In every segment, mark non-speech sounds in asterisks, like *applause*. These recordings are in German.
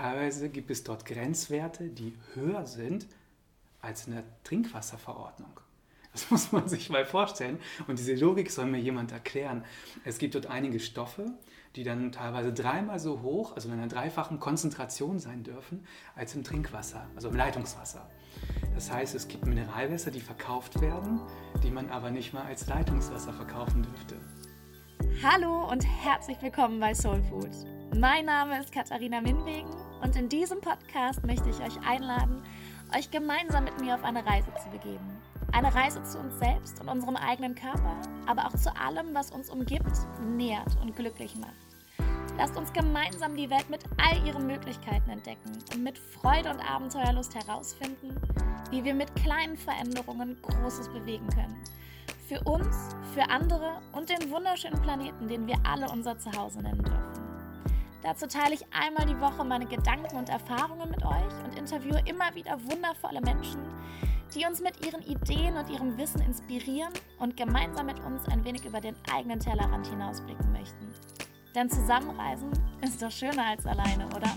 Teilweise gibt es dort Grenzwerte, die höher sind als in der Trinkwasserverordnung. Das muss man sich mal vorstellen. Und diese Logik soll mir jemand erklären. Es gibt dort einige Stoffe, die dann teilweise dreimal so hoch, also in einer dreifachen Konzentration sein dürfen, als im Trinkwasser, also im Leitungswasser. Das heißt, es gibt Mineralwässer, die verkauft werden, die man aber nicht mal als Leitungswasser verkaufen dürfte. Hallo und herzlich willkommen bei Soul Food. Mein Name ist Katharina Minwegen und in diesem Podcast möchte ich euch einladen, euch gemeinsam mit mir auf eine Reise zu begeben. Eine Reise zu uns selbst und unserem eigenen Körper, aber auch zu allem, was uns umgibt, nährt und glücklich macht. Lasst uns gemeinsam die Welt mit all ihren Möglichkeiten entdecken und mit Freude und Abenteuerlust herausfinden, wie wir mit kleinen Veränderungen Großes bewegen können. Für uns, für andere und den wunderschönen Planeten, den wir alle unser Zuhause nennen dürfen. Dazu teile ich einmal die Woche meine Gedanken und Erfahrungen mit euch und interviewe immer wieder wundervolle Menschen, die uns mit ihren Ideen und ihrem Wissen inspirieren und gemeinsam mit uns ein wenig über den eigenen Tellerrand hinausblicken möchten. Denn zusammenreisen ist doch schöner als alleine, oder?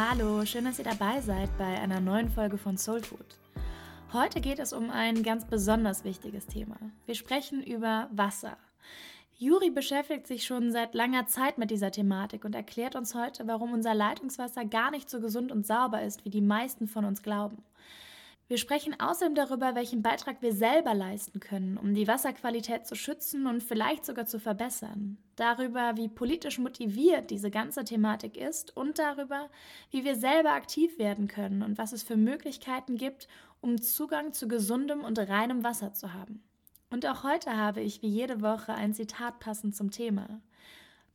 Hallo, schön, dass ihr dabei seid bei einer neuen Folge von Soul Food. Heute geht es um ein ganz besonders wichtiges Thema. Wir sprechen über Wasser. Juri beschäftigt sich schon seit langer Zeit mit dieser Thematik und erklärt uns heute, warum unser Leitungswasser gar nicht so gesund und sauber ist, wie die meisten von uns glauben. Wir sprechen außerdem darüber, welchen Beitrag wir selber leisten können, um die Wasserqualität zu schützen und vielleicht sogar zu verbessern. Darüber, wie politisch motiviert diese ganze Thematik ist und darüber, wie wir selber aktiv werden können und was es für Möglichkeiten gibt, um Zugang zu gesundem und reinem Wasser zu haben. Und auch heute habe ich wie jede Woche ein Zitat passend zum Thema.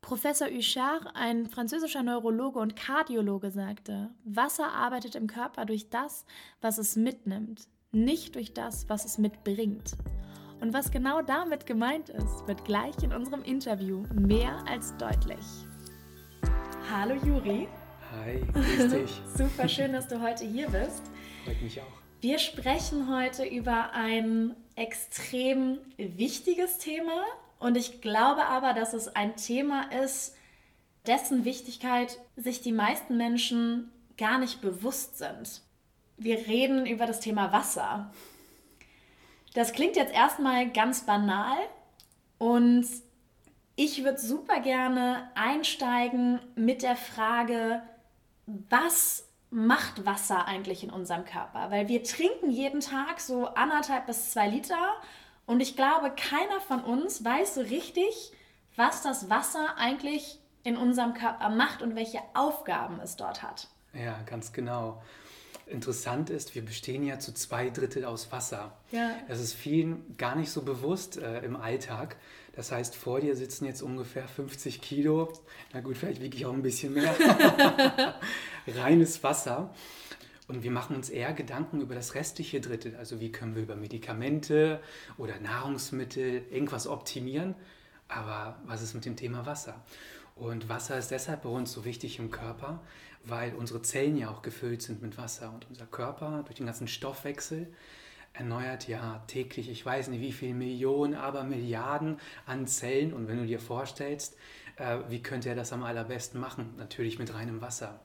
Professor Huchard, ein französischer Neurologe und Kardiologe, sagte, Wasser arbeitet im Körper durch das, was es mitnimmt, nicht durch das, was es mitbringt. Und was genau damit gemeint ist, wird gleich in unserem Interview mehr als deutlich. Hallo Juri. Hi, grüß *laughs* dich. Super schön, dass du heute hier bist. Freut mich auch. Wir sprechen heute über ein extrem wichtiges Thema, und ich glaube aber, dass es ein Thema ist, dessen Wichtigkeit sich die meisten Menschen gar nicht bewusst sind. Wir reden über das Thema Wasser. Das klingt jetzt erstmal ganz banal und ich würde super gerne einsteigen mit der Frage, was macht Wasser eigentlich in unserem Körper? Weil wir trinken jeden Tag so anderthalb bis zwei Liter und ich glaube, keiner von uns weiß so richtig, was das Wasser eigentlich in unserem Körper macht und welche Aufgaben es dort hat. Ja, ganz genau. Interessant ist, wir bestehen ja zu zwei Drittel aus Wasser. Ja. Das ist vielen gar nicht so bewusst äh, im Alltag. Das heißt, vor dir sitzen jetzt ungefähr 50 Kilo, na gut, vielleicht wiege ich auch ein bisschen mehr, *laughs* reines Wasser. Und wir machen uns eher Gedanken über das restliche Drittel. Also wie können wir über Medikamente oder Nahrungsmittel irgendwas optimieren. Aber was ist mit dem Thema Wasser? Und Wasser ist deshalb bei uns so wichtig im Körper, weil unsere Zellen ja auch gefüllt sind mit Wasser. Und unser Körper durch den ganzen Stoffwechsel erneuert ja täglich, ich weiß nicht wie viele Millionen, aber Milliarden an Zellen. Und wenn du dir vorstellst, äh, wie könnte er das am allerbesten machen? Natürlich mit reinem Wasser.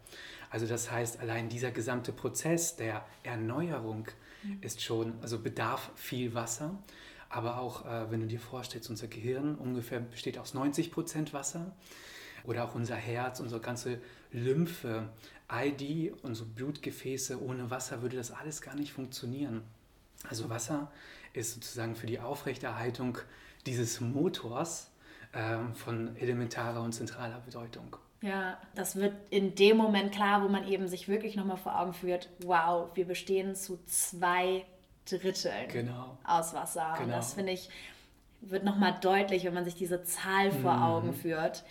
Also das heißt, allein dieser gesamte Prozess der Erneuerung mhm. ist schon, also bedarf viel Wasser. Aber auch, äh, wenn du dir vorstellst, unser Gehirn ungefähr besteht aus 90 Prozent Wasser. Oder auch unser Herz, unsere ganze Lymphe, all die, unsere Blutgefäße, ohne Wasser würde das alles gar nicht funktionieren. Also Wasser ist sozusagen für die Aufrechterhaltung dieses Motors äh, von elementarer und zentraler Bedeutung. Ja, das wird in dem Moment klar, wo man eben sich wirklich nochmal vor Augen führt, wow, wir bestehen zu zwei Dritteln genau. aus Wasser. Genau. Und das finde ich, wird nochmal deutlich, wenn man sich diese Zahl vor mhm. Augen führt.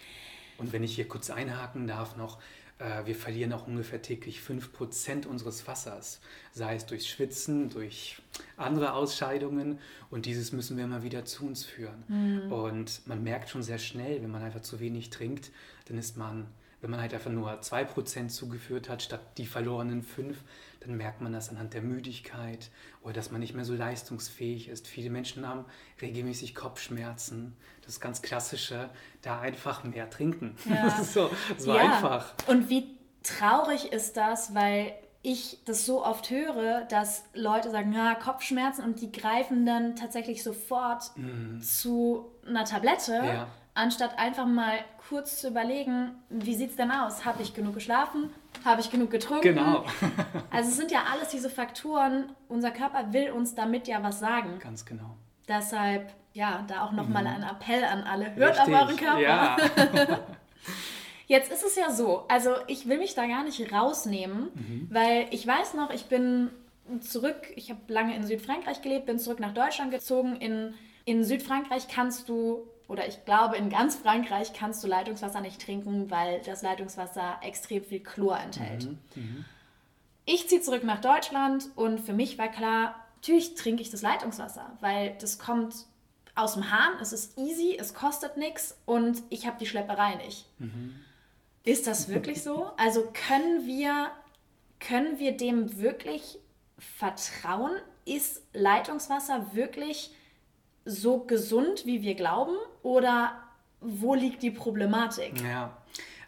Und wenn ich hier kurz einhaken darf noch, Äh, wir verlieren auch ungefähr täglich 5% unseres Wassers, sei es durch Schwitzen, durch andere Ausscheidungen. Und dieses müssen wir immer wieder zu uns führen. Mhm. Und man merkt schon sehr schnell, wenn man einfach zu wenig trinkt, dann ist man, wenn man halt einfach nur 2% zugeführt hat, statt die verlorenen 5%, dann merkt man das anhand der Müdigkeit oder dass man nicht mehr so leistungsfähig ist. Viele Menschen haben regelmäßig Kopfschmerzen. Das ganz Klassische, da einfach mehr trinken. Ja. *laughs* so, so ja. einfach. Und wie traurig ist das, weil ich das so oft höre, dass Leute sagen, ja, Kopfschmerzen und die greifen dann tatsächlich sofort mm. zu einer Tablette, ja. Anstatt einfach mal kurz zu überlegen, wie sieht es denn aus? Habe ich genug geschlafen? Habe ich genug getrunken? Genau. *laughs* also es sind ja alles diese Faktoren. Unser Körper will uns damit ja was sagen. Ganz genau. Deshalb, ja, da auch nochmal mhm. ein Appell an alle. Hört Richtig. auf euren Körper. Ja. *laughs* Jetzt ist es ja so, also ich will mich da gar nicht rausnehmen, mhm. weil ich weiß noch, ich bin zurück, ich habe lange in Südfrankreich gelebt, bin zurück nach Deutschland gezogen. In, in Südfrankreich kannst du oder ich glaube, in ganz Frankreich kannst du Leitungswasser nicht trinken, weil das Leitungswasser extrem viel Chlor enthält. Mhm, mhm. Ich ziehe zurück nach Deutschland und für mich war klar, natürlich trinke ich das Leitungswasser, weil das kommt aus dem Hahn, es ist easy, es kostet nichts und ich habe die Schlepperei nicht. Mhm. Ist das wirklich so? *laughs* Also können wir, können wir dem wirklich vertrauen? Ist Leitungswasser wirklich so gesund, wie wir glauben? Oder wo liegt die Problematik? Ja,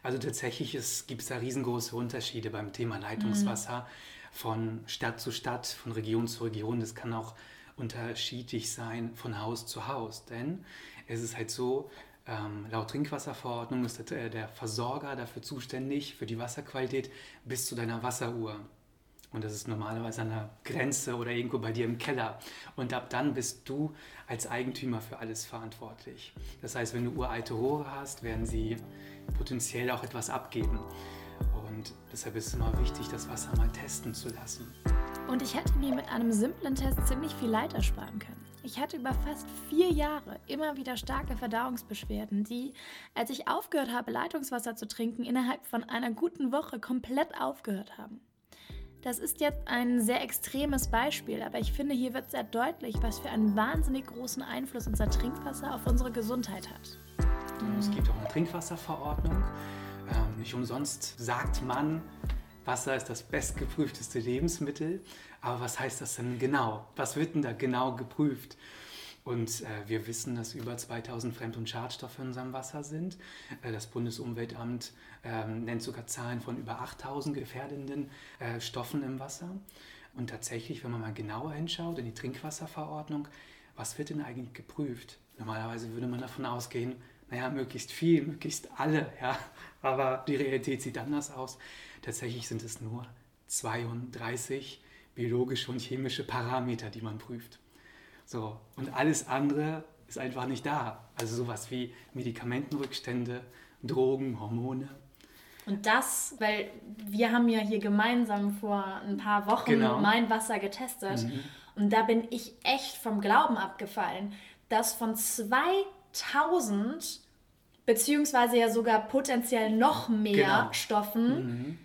also tatsächlich gibt es da riesengroße Unterschiede beim Thema Leitungswasser mhm. von Stadt zu Stadt, von Region zu Region. Das kann auch unterschiedlich sein von Haus zu Haus, denn es ist halt so, ähm, laut Trinkwasserverordnung ist der, der Versorger dafür zuständig, für die Wasserqualität bis zu deiner Wasseruhr. Und das ist normalerweise an der Grenze oder irgendwo bei dir im Keller. Und ab dann bist du als Eigentümer für alles verantwortlich. Das heißt, wenn du uralte Rohre hast, werden sie potenziell auch etwas abgeben. Und deshalb ist es immer wichtig, das Wasser mal testen zu lassen. Und ich hätte mir mit einem simplen Test ziemlich viel Leid ersparen können. Ich hatte über fast vier Jahre immer wieder starke Verdauungsbeschwerden, die, als ich aufgehört habe, Leitungswasser zu trinken, innerhalb von einer guten Woche komplett aufgehört haben. Das ist jetzt ein sehr extremes Beispiel, aber ich finde, hier wird sehr deutlich, was für einen wahnsinnig großen Einfluss unser Trinkwasser auf unsere Gesundheit hat. Es gibt auch eine Trinkwasserverordnung. Ähm, nicht umsonst sagt man, Wasser ist das bestgeprüfteste Lebensmittel. Aber was heißt das denn genau? Was wird denn da genau geprüft? Und äh, wir wissen, dass über 2000 Fremd- und Schadstoffe in unserem Wasser sind. Äh, das Bundesumweltamt äh, nennt sogar Zahlen von über 8000 gefährdenden äh, Stoffen im Wasser. Und tatsächlich, wenn man mal genauer hinschaut in die Trinkwasserverordnung, was wird denn eigentlich geprüft? Normalerweise würde man davon ausgehen, naja, möglichst viel, möglichst alle, *laughs* ja. Aber die Realität sieht anders aus. Tatsächlich sind es nur 32 biologische und chemische Parameter, die man prüft. So, und alles andere ist einfach nicht da. Also sowas wie Medikamentenrückstände, Drogen, Hormone. Und das, weil wir haben ja hier gemeinsam vor ein paar Wochen genau. mein Wasser getestet mhm. und da bin ich echt vom Glauben abgefallen, dass von 2000 beziehungsweise ja sogar potenziell noch mehr genau. Stoffen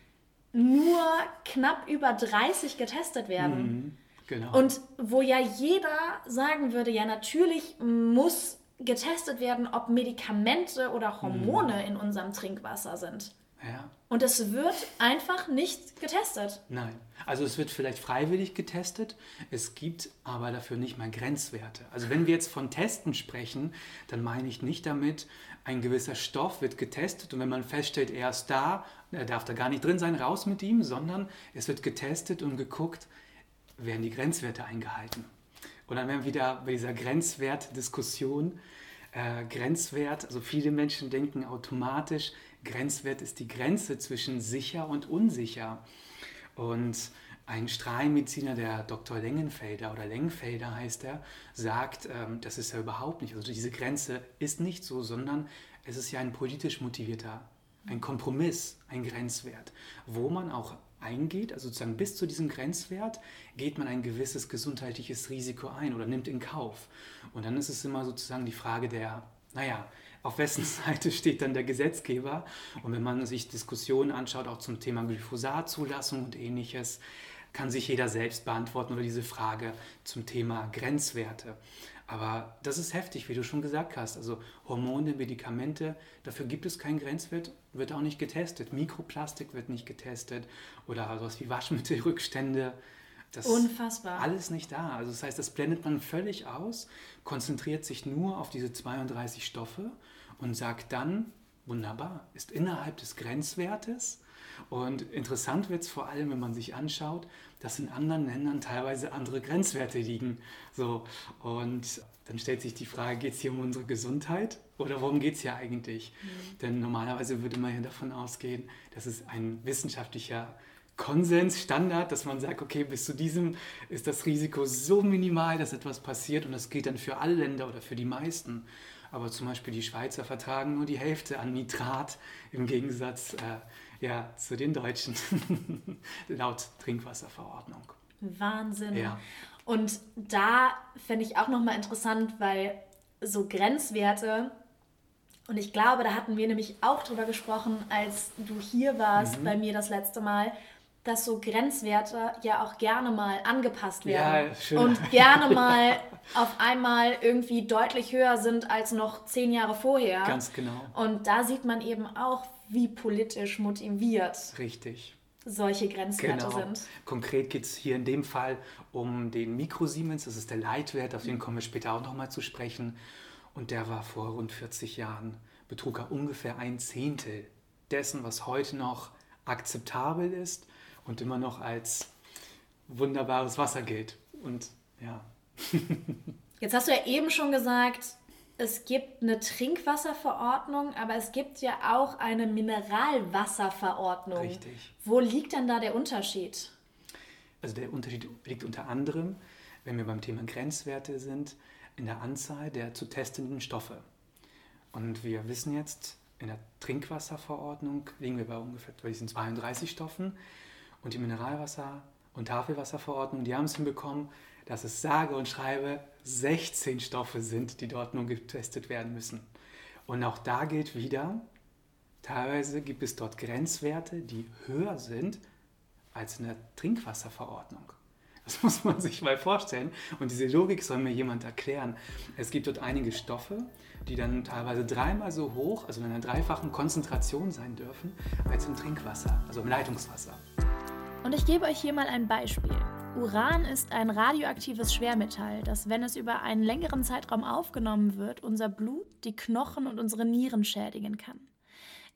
mhm. nur knapp über 30 getestet werden. Mhm. Genau. Und wo ja jeder sagen würde, ja natürlich muss getestet werden, ob Medikamente oder Hormone mhm. in unserem Trinkwasser sind. Ja. Und es wird einfach nicht getestet. Nein. Also es wird vielleicht freiwillig getestet, es gibt aber dafür nicht mal Grenzwerte. Also wenn wir jetzt von Testen sprechen, dann meine ich nicht damit, ein gewisser Stoff wird getestet und wenn man feststellt, er ist da, er darf da gar nicht drin sein, raus mit ihm, sondern es wird getestet und geguckt, werden die Grenzwerte eingehalten. Und dann werden wir wieder bei dieser Grenzwertdiskussion. Äh, Grenzwert, also viele Menschen denken automatisch, Grenzwert ist die Grenze zwischen sicher und unsicher. Und ein Strahlenmediziner, der Dr. Lengenfelder oder Lengenfelder heißt er, sagt, ähm, das ist ja überhaupt nicht. Also diese Grenze ist nicht so, sondern es ist ja ein politisch motivierter, ein Kompromiss, ein Grenzwert, wo man auch eingeht, also sozusagen bis zu diesem Grenzwert, geht man ein gewisses gesundheitliches Risiko ein oder nimmt in Kauf. Und dann ist es immer sozusagen die Frage der naja, auf wessen *laughs* Seite steht dann der Gesetzgeber? Und wenn man sich Diskussionen anschaut, auch zum Thema Glyphosatzulassung und ähnliches, kann sich jeder selbst beantworten oder diese Frage zum Thema Grenzwerte. Aber das ist heftig, wie du schon gesagt hast. Also Hormone, Medikamente, dafür gibt es keinen Grenzwert, wird auch nicht getestet. Mikroplastik wird nicht getestet oder sowas wie Waschmittelrückstände. Das Unfassbar. Alles nicht da. Also das heißt, das blendet man völlig aus, konzentriert sich nur auf diese 32 Stoffe und sagt dann, wunderbar, ist innerhalb des Grenzwertes. Und interessant wird es vor allem, wenn man sich anschaut, dass in anderen Ländern teilweise andere Grenzwerte liegen. So, und dann stellt sich die Frage, geht es hier um unsere Gesundheit oder worum geht es hier eigentlich? Mhm. Denn normalerweise würde man ja davon ausgehen, dass es ein wissenschaftlicher Konsens, Standard, dass man sagt, okay, bis zu diesem ist das Risiko so minimal, dass etwas passiert und das gilt dann für alle Länder oder für die meisten. Aber zum Beispiel die Schweizer vertragen nur die Hälfte an Nitrat im Gegensatz äh, ja, zu den Deutschen *laughs* laut Trinkwasserverordnung. Wahnsinn. Ja. Und da fände ich auch nochmal interessant, weil so Grenzwerte, und ich glaube, da hatten wir nämlich auch drüber gesprochen, als du hier warst mhm. bei mir das letzte Mal, dass so Grenzwerte ja auch gerne mal angepasst werden ja, schön. und gerne *laughs* mal auf einmal irgendwie deutlich höher sind als noch zehn Jahre vorher. Ganz genau. Und da sieht man eben auch, wie politisch motiviert Richtig. solche Grenzwerte genau. sind. Konkret geht es hier in dem Fall um den Mikrosiemens, das ist der Leitwert, auf den kommen wir später auch nochmal zu sprechen. Und der war vor rund 40 Jahren, betrug er ungefähr ein Zehntel dessen, was heute noch akzeptabel ist und immer noch als wunderbares Wasser gilt. Und ja. *laughs* Jetzt hast du ja eben schon gesagt, es gibt eine Trinkwasserverordnung, aber es gibt ja auch eine Mineralwasserverordnung. Richtig. Wo liegt denn da der Unterschied? Also der Unterschied liegt unter anderem, wenn wir beim Thema Grenzwerte sind, in der Anzahl der zu testenden Stoffe. Und wir wissen jetzt, in der Trinkwasserverordnung liegen wir bei ungefähr bei diesen 32 Stoffen. Und die Mineralwasser- und Tafelwasserverordnung, die haben es hinbekommen, dass es sage und schreibe 16 Stoffe sind, die dort nun getestet werden müssen. Und auch da gilt wieder, teilweise gibt es dort Grenzwerte, die höher sind als in der Trinkwasserverordnung. Das *laughs* muss man sich mal vorstellen. Und diese Logik soll mir jemand erklären. Es gibt dort einige Stoffe, die dann teilweise dreimal so hoch, also in einer dreifachen Konzentration sein dürfen, als im Trinkwasser, also im Leitungswasser. Und ich gebe euch hier mal ein Beispiel. Uran ist ein radioaktives Schwermetall, das, wenn es über einen längeren Zeitraum aufgenommen wird, unser Blut, die Knochen und unsere Nieren schädigen kann.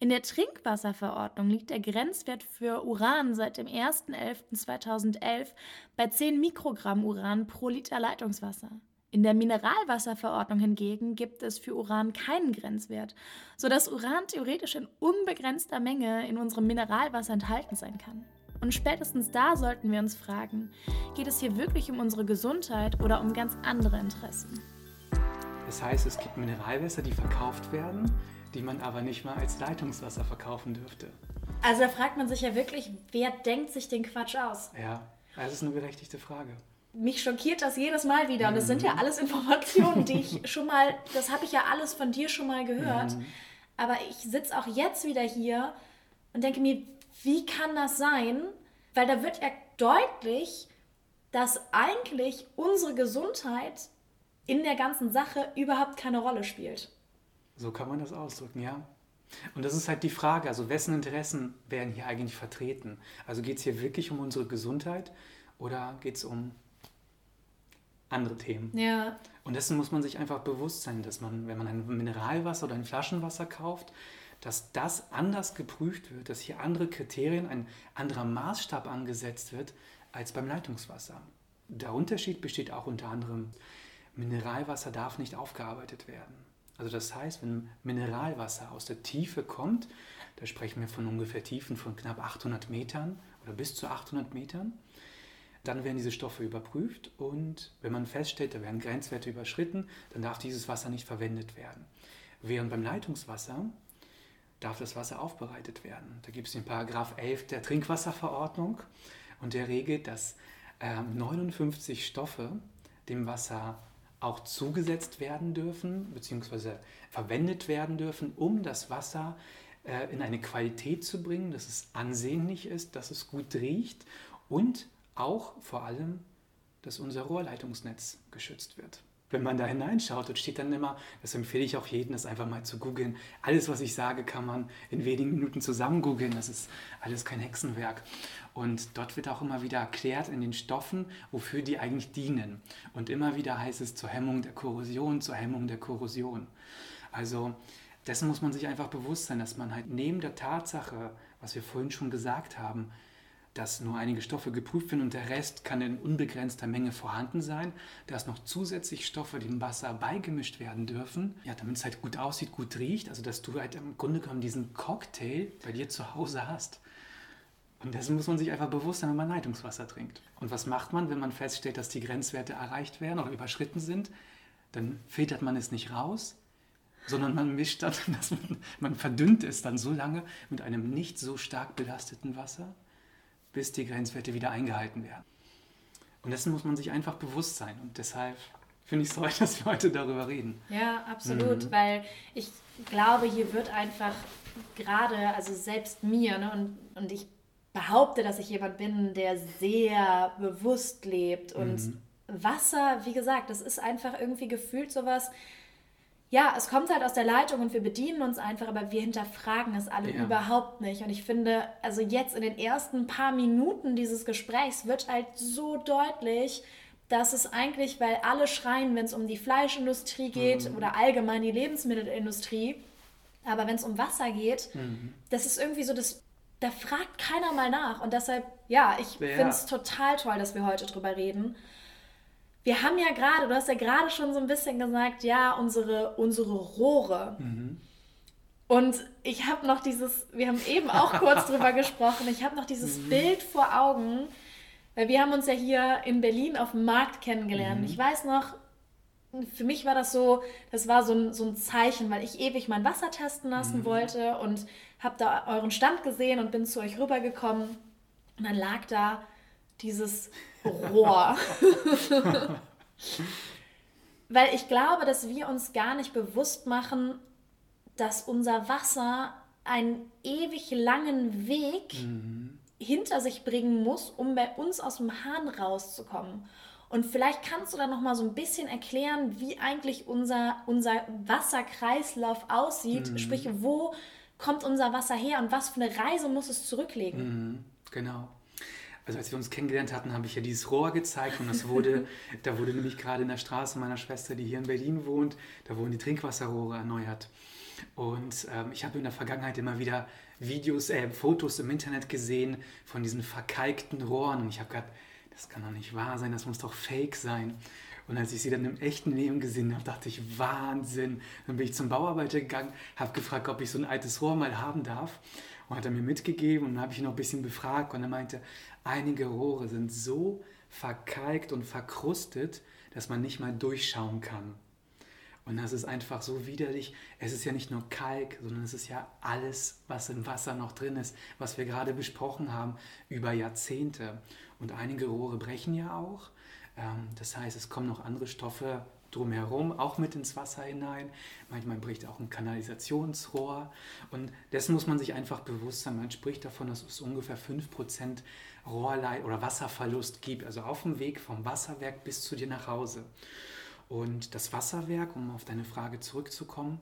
In der Trinkwasserverordnung liegt der Grenzwert für Uran seit dem 1.11.2011 bei 10 Mikrogramm Uran pro Liter Leitungswasser. In der Mineralwasserverordnung hingegen gibt es für Uran keinen Grenzwert, sodass Uran theoretisch in unbegrenzter Menge in unserem Mineralwasser enthalten sein kann. Und spätestens da sollten wir uns fragen, geht es hier wirklich um unsere Gesundheit oder um ganz andere Interessen? Das heißt, es gibt Mineralwässer, die verkauft werden, die man aber nicht mal als Leitungswasser verkaufen dürfte. Also da fragt man sich ja wirklich, wer denkt sich den Quatsch aus? Ja, das ist eine berechtigte Frage. Mich schockiert das jedes Mal wieder. Und das sind ja mhm. alles Informationen, die ich schon mal, das habe ich ja alles von dir schon mal gehört. Mhm. Aber ich sitze auch jetzt wieder hier und denke mir, wie kann das sein? Weil da wird ja deutlich, dass eigentlich unsere Gesundheit in der ganzen Sache überhaupt keine Rolle spielt. So kann man das ausdrücken, ja. Und das ist halt die Frage, also wessen Interessen werden hier eigentlich vertreten? Also geht es hier wirklich um unsere Gesundheit oder geht es um andere Themen? Ja. Und dessen muss man sich einfach bewusst sein, dass man, wenn man ein Mineralwasser oder ein Flaschenwasser kauft, dass das anders geprüft wird, dass hier andere Kriterien, ein anderer Maßstab angesetzt wird als beim Leitungswasser. Der Unterschied besteht auch unter anderem, Mineralwasser darf nicht aufgearbeitet werden. Also das heißt, wenn Mineralwasser aus der Tiefe kommt, da sprechen wir von ungefähr Tiefen von knapp 800 Metern oder bis zu 800 Metern, dann werden diese Stoffe überprüft und wenn man feststellt, da werden Grenzwerte überschritten, dann darf dieses Wasser nicht verwendet werden. Während beim Leitungswasser darf das Wasser aufbereitet werden. Da gibt es den Paragraph 11 der Trinkwasserverordnung und der regelt, dass äh, 59 Stoffe dem Wasser auch zugesetzt werden dürfen, beziehungsweise verwendet werden dürfen, um das Wasser äh, in eine Qualität zu bringen, dass es ansehnlich ist, dass es gut riecht und auch vor allem, dass unser Rohrleitungsnetz geschützt wird wenn man da hineinschaut, dort steht dann immer, das empfehle ich auch jedem, das einfach mal zu googeln. Alles, was ich sage, kann man in wenigen Minuten zusammen googeln. Das ist alles kein Hexenwerk. Und dort wird auch immer wieder erklärt in den Stoffen, wofür die eigentlich dienen. Und immer wieder heißt es zur Hemmung der Korrosion, zur Hemmung der Korrosion. Also dessen muss man sich einfach bewusst sein, dass man halt neben der Tatsache, was wir vorhin schon gesagt haben, dass nur einige Stoffe geprüft werden und der Rest kann in unbegrenzter Menge vorhanden sein, dass noch zusätzlich Stoffe dem Wasser beigemischt werden dürfen, ja, damit es halt gut aussieht, gut riecht, also dass du halt im Grunde genommen diesen Cocktail bei dir zu Hause hast. Und dessen muss man sich einfach bewusst sein, wenn man Leitungswasser trinkt. Und was macht man, wenn man feststellt, dass die Grenzwerte erreicht werden oder überschritten sind? Dann filtert man es nicht raus, sondern man mischt dann, *laughs* man, man verdünnt es dann so lange mit einem nicht so stark belasteten Wasser, bis die Grenzwerte wieder eingehalten werden. Und dessen muss man sich einfach bewusst sein. Und deshalb finde ich es toll, *laughs* dass wir heute darüber reden. Ja, absolut, mhm. weil ich glaube, hier wird einfach gerade, also selbst mir, ne, und, und ich behaupte, dass ich jemand bin, der sehr bewusst lebt. Und mhm. Wasser, wie gesagt, das ist einfach irgendwie gefühlt sowas, ja, es kommt halt aus der Leitung und wir bedienen uns einfach, aber wir hinterfragen es alle ja. überhaupt nicht. Und ich finde, also jetzt in den ersten paar Minuten dieses Gesprächs wird halt so deutlich, dass es eigentlich, weil alle schreien, wenn es um die Fleischindustrie geht mhm. oder allgemein die Lebensmittelindustrie, aber wenn es um Wasser geht, mhm. das ist irgendwie so das, da fragt keiner mal nach. Und deshalb, ja, ich ja. finde es total toll, dass wir heute drüber reden wir haben ja gerade, du hast ja gerade schon so ein bisschen gesagt, ja, unsere, unsere Rohre. Mhm. Und ich habe noch dieses, wir haben eben auch kurz *laughs* drüber gesprochen, ich habe noch dieses mhm. Bild vor Augen, weil wir haben uns ja hier in Berlin auf dem Markt kennengelernt. Mhm. Ich weiß noch, für mich war das so, das war so ein, so ein Zeichen, weil ich ewig mein Wasser testen lassen mhm. wollte und habe da euren Stand gesehen und bin zu euch rübergekommen. Und dann lag da dieses Rohr. *laughs* Weil ich glaube, dass wir uns gar nicht bewusst machen, dass unser Wasser einen ewig langen Weg mhm. hinter sich bringen muss, um bei uns aus dem Hahn rauszukommen. Und vielleicht kannst du da noch mal so ein bisschen erklären, wie eigentlich unser, unser Wasserkreislauf aussieht. Mhm. Sprich, wo kommt unser Wasser her und was für eine Reise muss es zurücklegen? Mhm. Genau also als wir uns kennengelernt hatten, habe ich ja dieses Rohr gezeigt und das wurde, *laughs* da wurde nämlich gerade in der Straße meiner Schwester, die hier in Berlin wohnt, da wurden die Trinkwasserrohre erneuert. Und ähm, ich habe in der Vergangenheit immer wieder Videos, äh, Fotos im Internet gesehen von diesen verkalkten Rohren und ich habe gedacht, das kann doch nicht wahr sein, das muss doch fake sein. Und als ich sie dann im echten Leben gesehen habe, dachte ich, Wahnsinn. Dann bin ich zum Bauarbeiter gegangen, habe gefragt, ob ich so ein altes Rohr mal haben darf. Und hat er mir mitgegeben und dann habe ich ihn noch ein bisschen befragt und er meinte, einige Rohre sind so verkalkt und verkrustet, dass man nicht mal durchschauen kann. Und das ist einfach so widerlich. Es ist ja nicht nur Kalk, sondern es ist ja alles, was im Wasser noch drin ist, was wir gerade besprochen haben, über Jahrzehnte. Und einige Rohre brechen ja auch. Ähm, das heißt, es kommen noch andere Stoffe drumherum, auch mit ins Wasser hinein. Manchmal bricht auch ein Kanalisationsrohr. Und dessen muss man sich einfach bewusst sein. Man spricht davon, dass es ungefähr 5% Rohrleit oder Wasserverlust gibt, also auf dem Weg vom Wasserwerk bis zu dir nach Hause. Und das Wasserwerk, um auf deine Frage zurückzukommen,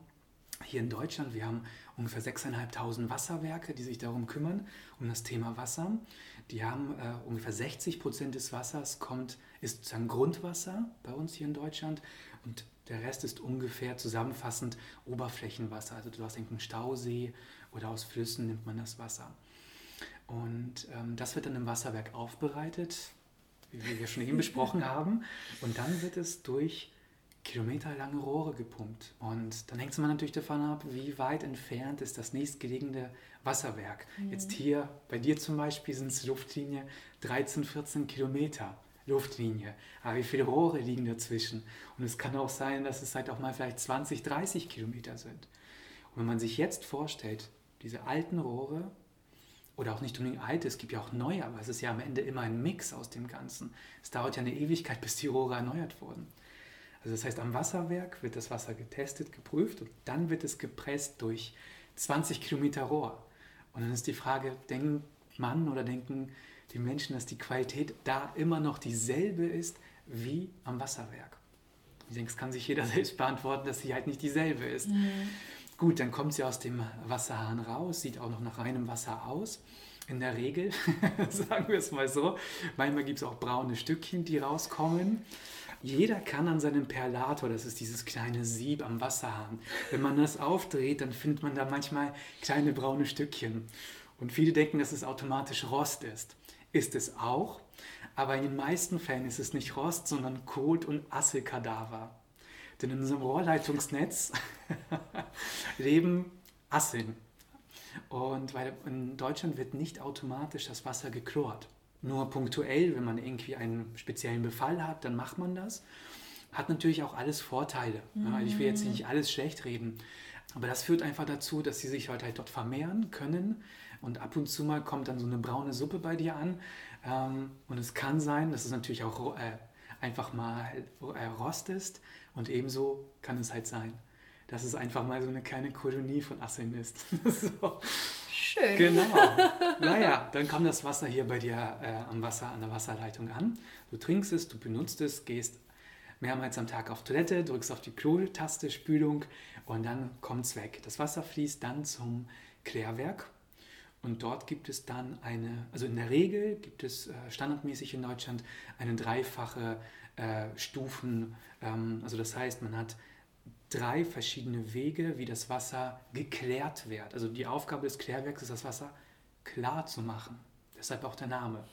hier in Deutschland, wir haben ungefähr 6.500 Wasserwerke, die sich darum kümmern, um das Thema Wasser. Die haben äh, ungefähr 60 Prozent des Wassers kommt, ist sozusagen Grundwasser bei uns hier in Deutschland und der Rest ist ungefähr zusammenfassend Oberflächenwasser. Also du hast einen Stausee oder aus Flüssen nimmt man das Wasser. Und ähm, das wird dann im Wasserwerk aufbereitet, wie wir schon eben besprochen *laughs* haben. Und dann wird es durch kilometerlange Rohre gepumpt. Und dann hängt es mal natürlich davon ab, wie weit entfernt ist das nächstgelegene Wasserwerk. Mhm. Jetzt hier bei dir zum Beispiel sind es Luftlinie 13, 14 Kilometer. Luftlinie. Aber wie viele Rohre liegen dazwischen? Und es kann auch sein, dass es halt auch mal vielleicht 20, 30 Kilometer sind. Und wenn man sich jetzt vorstellt, diese alten Rohre, oder auch nicht unbedingt alte, es gibt ja auch neue, aber es ist ja am Ende immer ein Mix aus dem Ganzen. Es dauert ja eine Ewigkeit, bis die Rohre erneuert wurden. Also das heißt, am Wasserwerk wird das Wasser getestet, geprüft und dann wird es gepresst durch 20 Kilometer Rohr. Und dann ist die Frage, denkt man oder denken die Menschen, dass die Qualität da immer noch dieselbe ist wie am Wasserwerk? Ich denke, es kann sich jeder *laughs* selbst beantworten, dass sie halt nicht dieselbe ist. Mhm. Gut, dann kommt sie aus dem Wasserhahn raus, sieht auch noch nach reinem Wasser aus. In der Regel, *laughs* sagen wir es mal so, manchmal gibt es auch braune Stückchen, die rauskommen. Jeder kann an seinem Perlator, das ist dieses kleine Sieb am Wasserhahn, wenn man das aufdreht, dann findet man da manchmal kleine braune Stückchen. Und viele denken, dass es automatisch Rost ist. Ist es auch, aber in den meisten Fällen ist es nicht Rost, sondern Kot und Asselkadaver. Denn in unserem Rohrleitungsnetz *laughs* leben Asseln. Und weil in Deutschland wird nicht automatisch das Wasser geklort. Nur punktuell, wenn man irgendwie einen speziellen Befall hat, dann macht man das. Hat natürlich auch alles Vorteile. Mhm. Ich will jetzt mhm. nicht alles schlecht reden. Aber das führt einfach dazu, dass sie sich halt, halt dort vermehren können. Und ab und zu mal kommt dann so eine braune Suppe bei dir an. Ähm, und es kann sein, dass es natürlich auch äh, einfach mal äh, Rost ist. Und ebenso kann es halt sein, dass es einfach mal so eine kleine Kolonie von Asseln ist. *laughs* so. Schön. Genau. *laughs* Naja, dann kommt das Wasser hier bei dir äh, am Wasser, an der Wasserleitung an. Du trinkst es, du benutzt es, gehst mehrmals am Tag auf Toilette, drückst auf die Klo-Taste, Spülung und dann kommt es weg. Das Wasser fließt dann zum Klärwerk und dort gibt es dann eine, also in der Regel gibt es äh, standardmäßig in Deutschland eine dreifache äh, Stufen, ähm, also das heißt, man hat drei verschiedene Wege, wie das Wasser geklärt wird. Also die Aufgabe des Klärwerks ist, das Wasser klar zu machen. Deshalb auch der Name.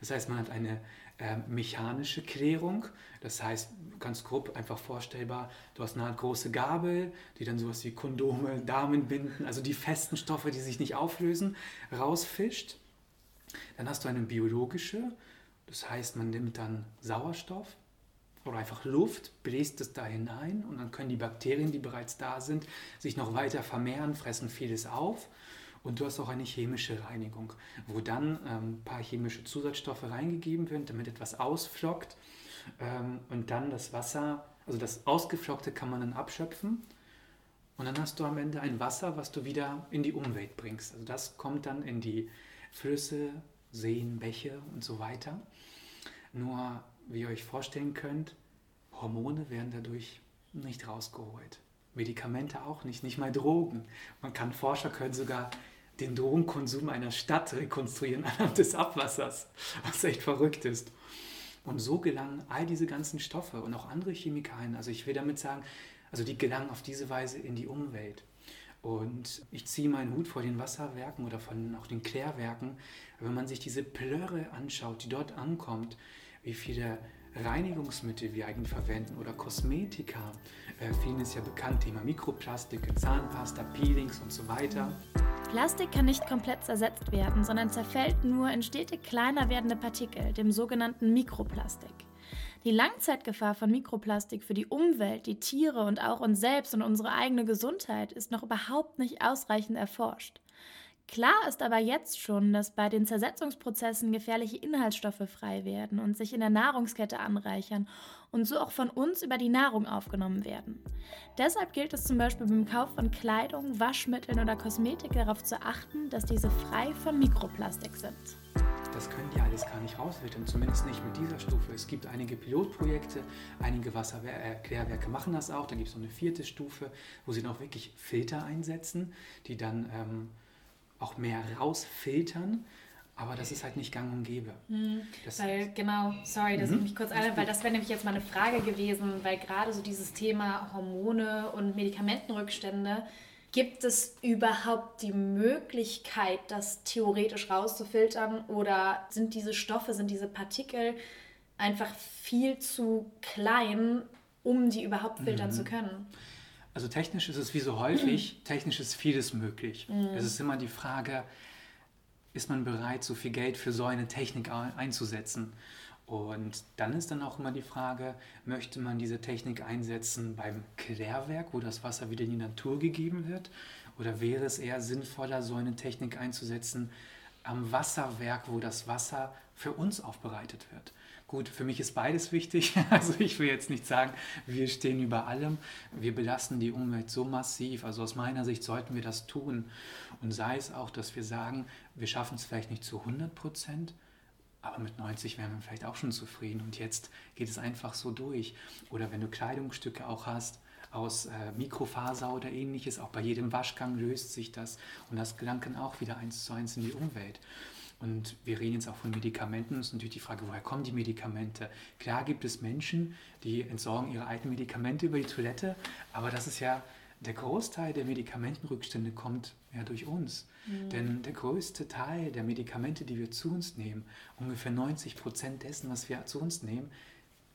Das heißt, man hat eine äh, mechanische Klärung. Das heißt, ganz grob einfach vorstellbar, du hast eine große Gabel, die dann sowas wie Kondome, Damenbinden, also die festen Stoffe, die sich nicht auflösen, rausfischt. Dann hast du eine biologische, das heißt, man nimmt dann Sauerstoff, oder einfach Luft, bläst es da hinein und dann können die Bakterien, die bereits da sind, sich noch weiter vermehren, fressen vieles auf. Und du hast auch eine chemische Reinigung, wo dann ähm, ein paar chemische Zusatzstoffe reingegeben werden, damit etwas ausflockt. Ähm, und dann das Wasser, also das Ausgeflockte kann man dann abschöpfen. Und dann hast du am Ende ein Wasser, was du wieder in die Umwelt bringst. Also das kommt dann in die Flüsse, Seen, Bäche und so weiter. Nur wie ihr euch vorstellen könnt, Hormone werden dadurch nicht rausgeholt. Medikamente auch nicht, nicht mal Drogen. Man kann, Forscher können sogar den Drogenkonsum einer Stadt rekonstruieren *laughs* anhand des Abwassers, was echt verrückt ist. Und so gelangen all diese ganzen Stoffe und auch andere Chemikalien, also ich will damit sagen, also die gelangen auf diese Weise in die Umwelt. Und ich ziehe meinen Hut vor den Wasserwerken oder von auch den Klärwerken. Wenn man sich diese Plörre anschaut, die dort ankommt, wie viele Reinigungsmittel wir eigentlich verwenden oder Kosmetika. Äh, vielen ist ja bekannt, Thema Mikroplastik, Zahnpasta, Peelings und so weiter. Plastik kann nicht komplett zersetzt werden, sondern zerfällt nur in stetig kleiner werdende Partikel, dem sogenannten Mikroplastik. Die Langzeitgefahr von Mikroplastik für die Umwelt, die Tiere und auch uns selbst und unsere eigene Gesundheit ist noch überhaupt nicht ausreichend erforscht. Klar ist aber jetzt schon, dass bei den Zersetzungsprozessen gefährliche Inhaltsstoffe frei werden und sich in der Nahrungskette anreichern und so auch von uns über die Nahrung aufgenommen werden. Deshalb gilt es zum Beispiel beim Kauf von Kleidung, Waschmitteln oder Kosmetik darauf zu achten, dass diese frei von Mikroplastik sind. Das können die alles gar nicht rausfiltern, zumindest nicht mit dieser Stufe. Es gibt einige Pilotprojekte, einige Wasserklärwerke machen das auch. Dann gibt es noch eine vierte Stufe, wo sie noch wirklich Filter einsetzen, die dann ähm, auch mehr rausfiltern. Aber das ist halt nicht gang und gäbe. Mhm. weil, genau, sorry, dass mhm. ich mich kurz einhalte, weil das wäre nämlich jetzt mal eine Frage gewesen, weil gerade so dieses Thema Hormone und Medikamentenrückstände, gibt es überhaupt die Möglichkeit, das theoretisch rauszufiltern oder sind diese Stoffe, sind diese Partikel einfach viel zu klein, um die überhaupt filtern mhm. zu können? Also technisch ist es wie so häufig, *clears throat* technisch ist vieles möglich. Mhm. Es ist immer die Frage, ist man bereit, so viel Geld für so eine Technik einzusetzen? Und dann ist dann auch immer die Frage, möchte man diese Technik einsetzen beim Klärwerk, wo das Wasser wieder in die Natur gegeben wird? Oder wäre es eher sinnvoller, so eine Technik einzusetzen am Wasserwerk, wo das Wasser für uns aufbereitet wird. Gut, für mich ist beides wichtig. *laughs* Also ich will jetzt nicht sagen, wir stehen über allem. Wir belasten die Umwelt so massiv. Also aus meiner Sicht sollten wir das tun. Und sei es auch, dass wir sagen, wir schaffen es vielleicht nicht zu 100 Prozent, aber mit 90 wären wir vielleicht auch schon zufrieden. Und jetzt geht es einfach so durch. Oder wenn du Kleidungsstücke auch hast, aus äh, Mikrofaser oder ähnliches. Auch bei jedem Waschgang löst sich das und das gelangt dann auch wieder eins zu eins in die Umwelt. Und wir reden jetzt auch von Medikamenten. Das ist natürlich die Frage, woher kommen die Medikamente? Klar gibt es Menschen, die entsorgen ihre alten Medikamente über die Toilette, aber das ist ja der Großteil der Medikamentenrückstände kommt ja durch uns. Mhm. Denn der größte Teil der Medikamente, die wir zu uns nehmen, ungefähr 90 Prozent dessen, was wir zu uns nehmen,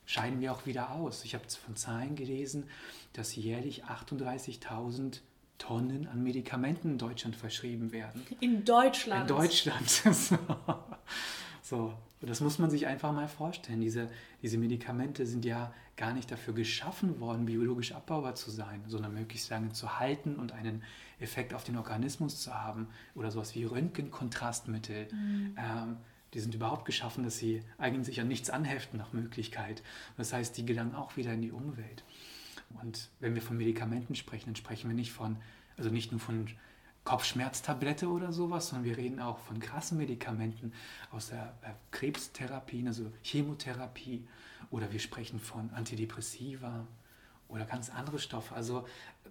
scheiden wir auch wieder aus. Ich habe von Zahlen gelesen, dass jährlich 38.000 Tonnen an Medikamenten in Deutschland verschrieben werden. In Deutschland? In Deutschland. *laughs* so, das muss man sich einfach mal vorstellen. Diese, diese Medikamente sind ja gar nicht dafür geschaffen worden, biologisch abbaubar zu sein, sondern möglichst lange zu halten und einen Effekt auf den Organismus zu haben. Oder sowas wie Röntgenkontrastmittel. Mhm. Ähm, die sind überhaupt geschaffen, dass sie eigentlich an nichts anheften nach Möglichkeit. Das heißt, die gelangen auch wieder in die Umwelt. Und wenn wir von Medikamenten sprechen, dann sprechen wir nicht von, also nicht nur von Kopfschmerztablette oder sowas, sondern wir reden auch von krassen Medikamenten aus der äh, Krebstherapie, also Chemotherapie, oder wir sprechen von Antidepressiva oder ganz andere Stoffe. Also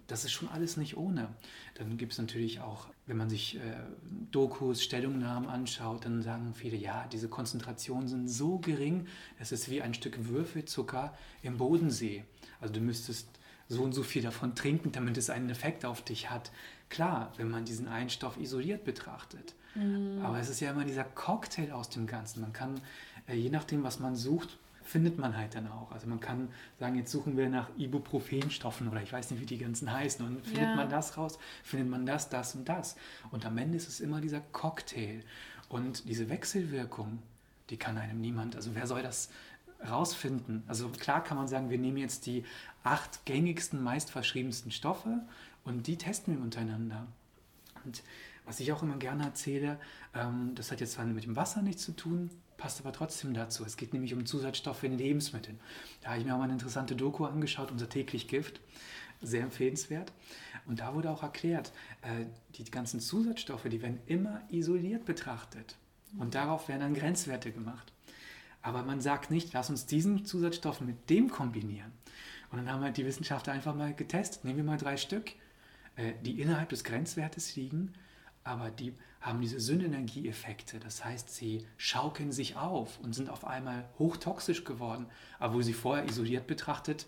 das ist schon alles nicht ohne. Dann gibt es natürlich auch, wenn man sich äh, Dokus, Stellungnahmen anschaut, dann sagen viele, ja, diese Konzentrationen sind so gering, es ist wie ein Stück Würfelzucker im Bodensee. Also du müsstest so und so viel davon trinken, damit es einen Effekt auf dich hat. Klar, wenn man diesen einen Stoff isoliert betrachtet. Mhm. Aber es ist ja immer dieser Cocktail aus dem Ganzen. Man kann, äh, je nachdem, was man sucht, findet man halt dann auch. Also man kann sagen, jetzt suchen wir nach Ibuprofenstoffen oder ich weiß nicht, wie die ganzen heißen. Und findet ja. man das raus, findet man das, das und das. Und am Ende ist es immer dieser Cocktail. Und diese Wechselwirkung, die kann einem niemand, also wer soll das rausfinden? Also klar kann man sagen, wir nehmen jetzt die acht gängigsten, meistverschriebensten Stoffe und die testen wir untereinander. Und was ich auch immer gerne erzähle, ähm, das hat jetzt zwar mit dem Wasser nichts zu tun, passt aber trotzdem dazu. Es geht nämlich um Zusatzstoffe in Lebensmitteln. Da habe ich mir auch mal eine interessante Doku angeschaut, unser täglich Gift. Sehr empfehlenswert. Und da wurde auch erklärt, äh, die ganzen Zusatzstoffe, die werden immer isoliert betrachtet. Und darauf werden dann Grenzwerte gemacht. Aber man sagt nicht, lass uns diesen Zusatzstoff mit dem kombinieren. Und dann haben halt die Wissenschaftler einfach mal getestet. Nehmen wir mal drei Stück, äh, die innerhalb des Grenzwertes liegen, aber die haben diese Syndenergieeffekte. Das heißt, sie schaukeln sich auf und sind auf einmal hochtoxisch geworden, wo sie vorher isoliert betrachtet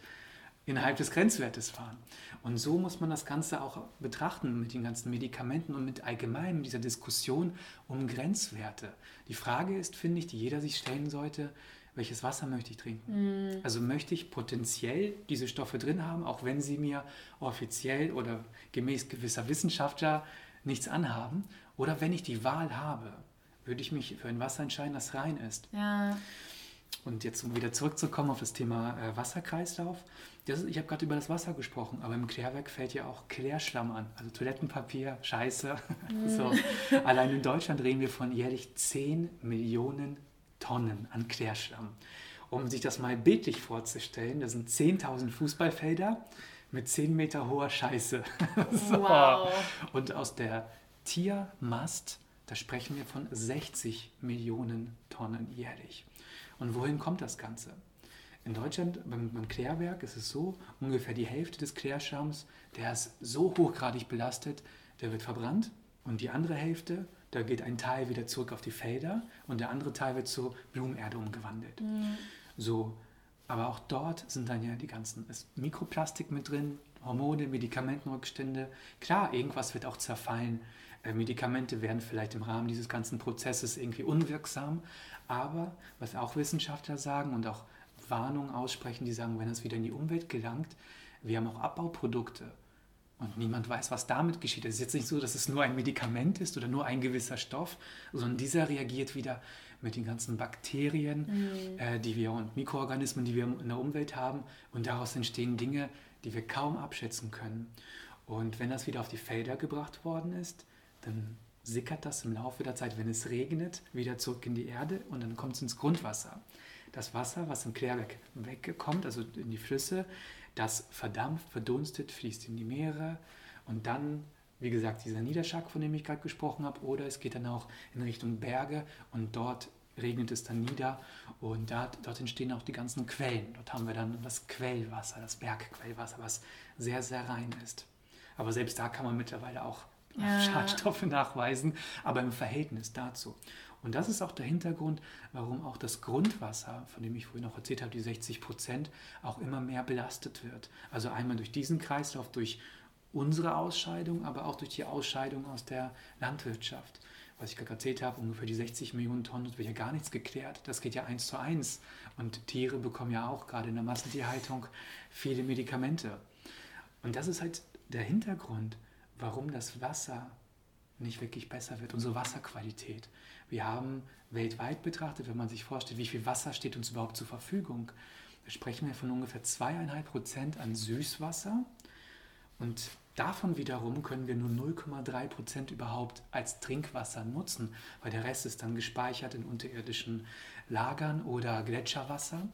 innerhalb des Grenzwertes waren. Und so muss man das Ganze auch betrachten mit den ganzen Medikamenten und mit allgemein dieser Diskussion um Grenzwerte. Die Frage ist, finde ich, die jeder sich stellen sollte, welches Wasser möchte ich trinken? Mm. Also möchte ich potenziell diese Stoffe drin haben, auch wenn sie mir offiziell oder gemäß gewisser Wissenschaftler nichts anhaben? Oder wenn ich die Wahl habe, würde ich mich für ein Wasser entscheiden, das rein ist? Ja. Und jetzt, um wieder zurückzukommen auf das Thema äh, Wasserkreislauf. Das, ich habe gerade über das Wasser gesprochen, aber im Klärwerk fällt ja auch Klärschlamm an. Also Toilettenpapier, Scheiße. Mm. *laughs* so. Allein in Deutschland reden wir von jährlich 10 Millionen Tonnen an Klärschlamm. Um sich das mal bildlich vorzustellen, das sind 10.000 Fußballfelder mit 10 Meter hoher Scheiße. *laughs* so. Wow. Und aus der Tiermast, da sprechen wir von 60 Millionen Tonnen jährlich. Und wohin kommt das Ganze? In Deutschland beim, beim Klärwerk ist es so, ungefähr die Hälfte des Klärschams, der ist so hochgradig belastet, der wird verbrannt und die andere Hälfte, da geht ein Teil wieder zurück auf die Felder und der andere Teil wird zur Blumenerde umgewandelt. Mhm. So, aber auch dort sind dann ja die ganzen, ist Mikroplastik mit drin, Hormone, Medikamentenrückstände. Klar, irgendwas wird auch zerfallen. Äh, Medikamente werden vielleicht im Rahmen dieses ganzen Prozesses irgendwie unwirksam. Aber was auch Wissenschaftler sagen und auch Warnungen aussprechen, die sagen, wenn es wieder in die Umwelt gelangt, wir haben auch Abbauprodukte. Und niemand weiß, was damit geschieht. Es ist jetzt nicht so, dass es nur ein Medikament ist oder nur ein gewisser Stoff, sondern dieser reagiert wieder mit den ganzen Bakterien, mhm. äh, die wir und Mikroorganismen, die wir in der Umwelt haben. Und daraus entstehen Dinge, die wir kaum abschätzen können. Und wenn das wieder auf die Felder gebracht worden ist, dann sickert das im Laufe der Zeit, wenn es regnet, wieder zurück in die Erde und dann kommt es ins Grundwasser. Das Wasser, was im Klärwerk wegkommt, also in die Flüsse, das verdampft, verdunstet, fließt in die Meere und dann, wie gesagt, dieser Niederschlag, von dem ich gerade gesprochen habe, oder es geht dann auch in Richtung Berge und dort regnet es dann nieder und dort, dort entstehen auch die ganzen Quellen. Dort haben wir dann das Quellwasser, das Bergquellwasser, was sehr, sehr rein ist. Aber selbst da kann man mittlerweile auch ja. Schadstoffe nachweisen, aber im Verhältnis dazu. Und das ist auch der Hintergrund, warum auch das Grundwasser, von dem ich vorhin noch erzählt habe, die 60 Prozent, auch immer mehr belastet wird. Also einmal durch diesen Kreislauf, durch unsere Ausscheidung, aber auch durch die Ausscheidung aus der Landwirtschaft. Was ich gerade erzählt habe, ungefähr die 60 Millionen Tonnen, wird ja gar nichts geklärt. Das geht ja eins zu eins. Und Tiere bekommen ja auch gerade in der Massentierhaltung viele Medikamente. Und das ist halt der Hintergrund, warum das Wasser nicht wirklich besser wird, unsere Wasserqualität. Wir haben weltweit betrachtet, wenn man sich vorstellt, wie viel Wasser steht uns überhaupt zur Verfügung, da sprechen wir von ungefähr zweieinhalb Prozent an Süßwasser und davon wiederum können wir nur 0,3 Prozent überhaupt als Trinkwasser nutzen, weil der Rest ist dann gespeichert in unterirdischen Lagern oder Gletscherwasser.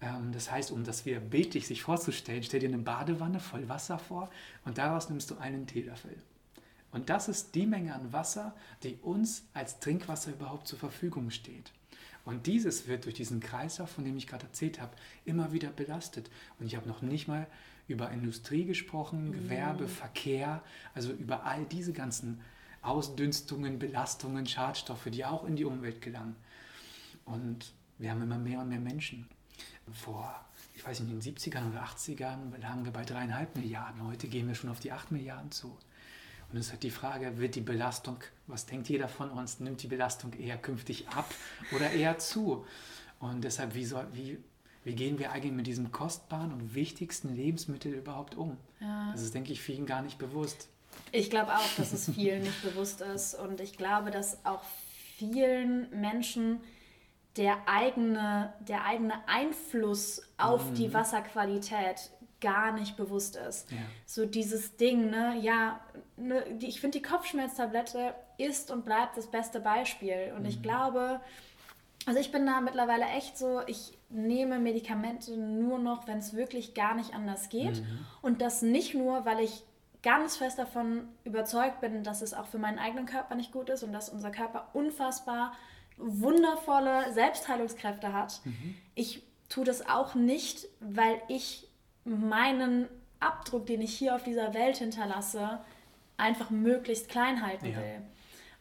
Ähm, das heißt, um das wieder bildlich sich vorzustellen, stell dir eine Badewanne voll Wasser vor und daraus nimmst du einen Teelöffel. Und das ist die Menge an Wasser, die uns als Trinkwasser überhaupt zur Verfügung steht. Und dieses wird durch diesen Kreislauf, von dem ich gerade erzählt habe, immer wieder belastet. Und ich habe noch nicht mal über Industrie gesprochen, mhm. Gewerbe, Verkehr, also über all diese ganzen Ausdünstungen, Belastungen, Schadstoffe, die auch in die Umwelt gelangen. Und wir haben immer mehr und mehr Menschen. Vor, ich weiß nicht, in den 70ern oder 80ern lagen wir bei dreieinhalb Milliarden. Heute gehen wir schon auf die acht Milliarden zu. Und es ist halt die Frage, wird die Belastung, was denkt jeder von uns, nimmt die Belastung eher künftig ab oder eher zu? Und deshalb, wie, soll, wie, wie gehen wir eigentlich mit diesem kostbaren und wichtigsten Lebensmittel überhaupt um? Ja. Das ist, denke ich, vielen gar nicht bewusst. Ich glaube auch, dass es vielen nicht bewusst ist. Und ich glaube, dass auch vielen Menschen der eigene, der eigene Einfluss auf mhm. die Wasserqualität gar nicht bewusst ist. Ja. So dieses Ding, ne, ja, ne, die, ich finde die Kopfschmerztablette ist und bleibt das beste Beispiel. Und mhm. ich glaube, also ich bin da mittlerweile echt so, ich nehme Medikamente nur noch, wenn es wirklich gar nicht anders geht. Mhm. Und das nicht nur, weil ich ganz fest davon überzeugt bin, dass es auch für meinen eigenen Körper nicht gut ist und dass unser Körper unfassbar wundervolle Selbstheilungskräfte hat. Mhm. Ich tue das auch nicht, weil ich meinen Abdruck, den ich hier auf dieser Welt hinterlasse, einfach möglichst klein halten ja. will.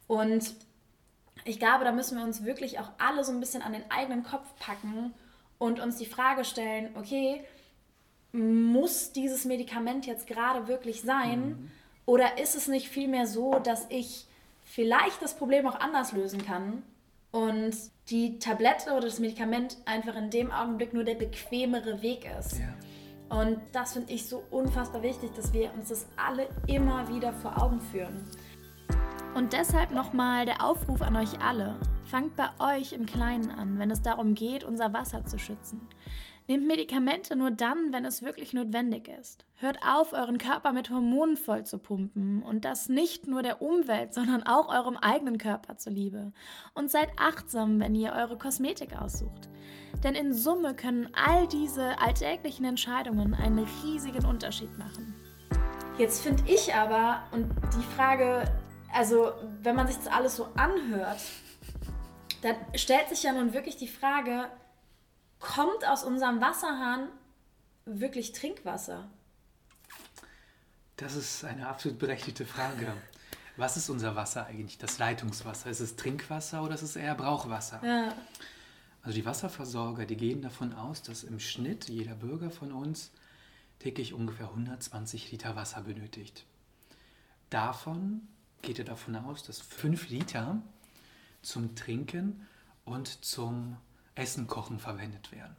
Und ich glaube, da müssen wir uns wirklich auch alle so ein bisschen an den eigenen Kopf packen und uns die Frage stellen, okay, muss dieses Medikament jetzt gerade wirklich sein? Mhm. Oder ist es nicht vielmehr so, dass ich vielleicht das Problem auch anders lösen kann und die Tablette oder das Medikament einfach in dem Augenblick nur der bequemere Weg ist? Ja. Und das finde ich so unfassbar wichtig, dass wir uns das alle immer wieder vor Augen führen. Und deshalb nochmal der Aufruf an euch alle. Fangt bei euch im Kleinen an, wenn es darum geht, unser Wasser zu schützen. Nehmt Medikamente nur dann, wenn es wirklich notwendig ist. Hört auf, euren Körper mit Hormonen voll zu pumpen und das nicht nur der Umwelt, sondern auch eurem eigenen Körper zuliebe. Und seid achtsam, wenn ihr eure Kosmetik aussucht. Denn in Summe können all diese alltäglichen Entscheidungen einen riesigen Unterschied machen. Jetzt finde ich aber, und die Frage, also wenn man sich das alles so anhört, dann stellt sich ja nun wirklich die Frage, kommt aus unserem Wasserhahn wirklich Trinkwasser? Das ist eine absolut berechtigte Frage. Was ist unser Wasser eigentlich? Das Leitungswasser? Ist es Trinkwasser oder ist es eher Brauchwasser? Ja. Also die Wasserversorger, die gehen davon aus, dass im Schnitt jeder Bürger von uns täglich ungefähr 120 Liter Wasser benötigt. Davon geht er davon aus, dass 5 Liter zum Trinken und zum Essen kochen verwendet werden.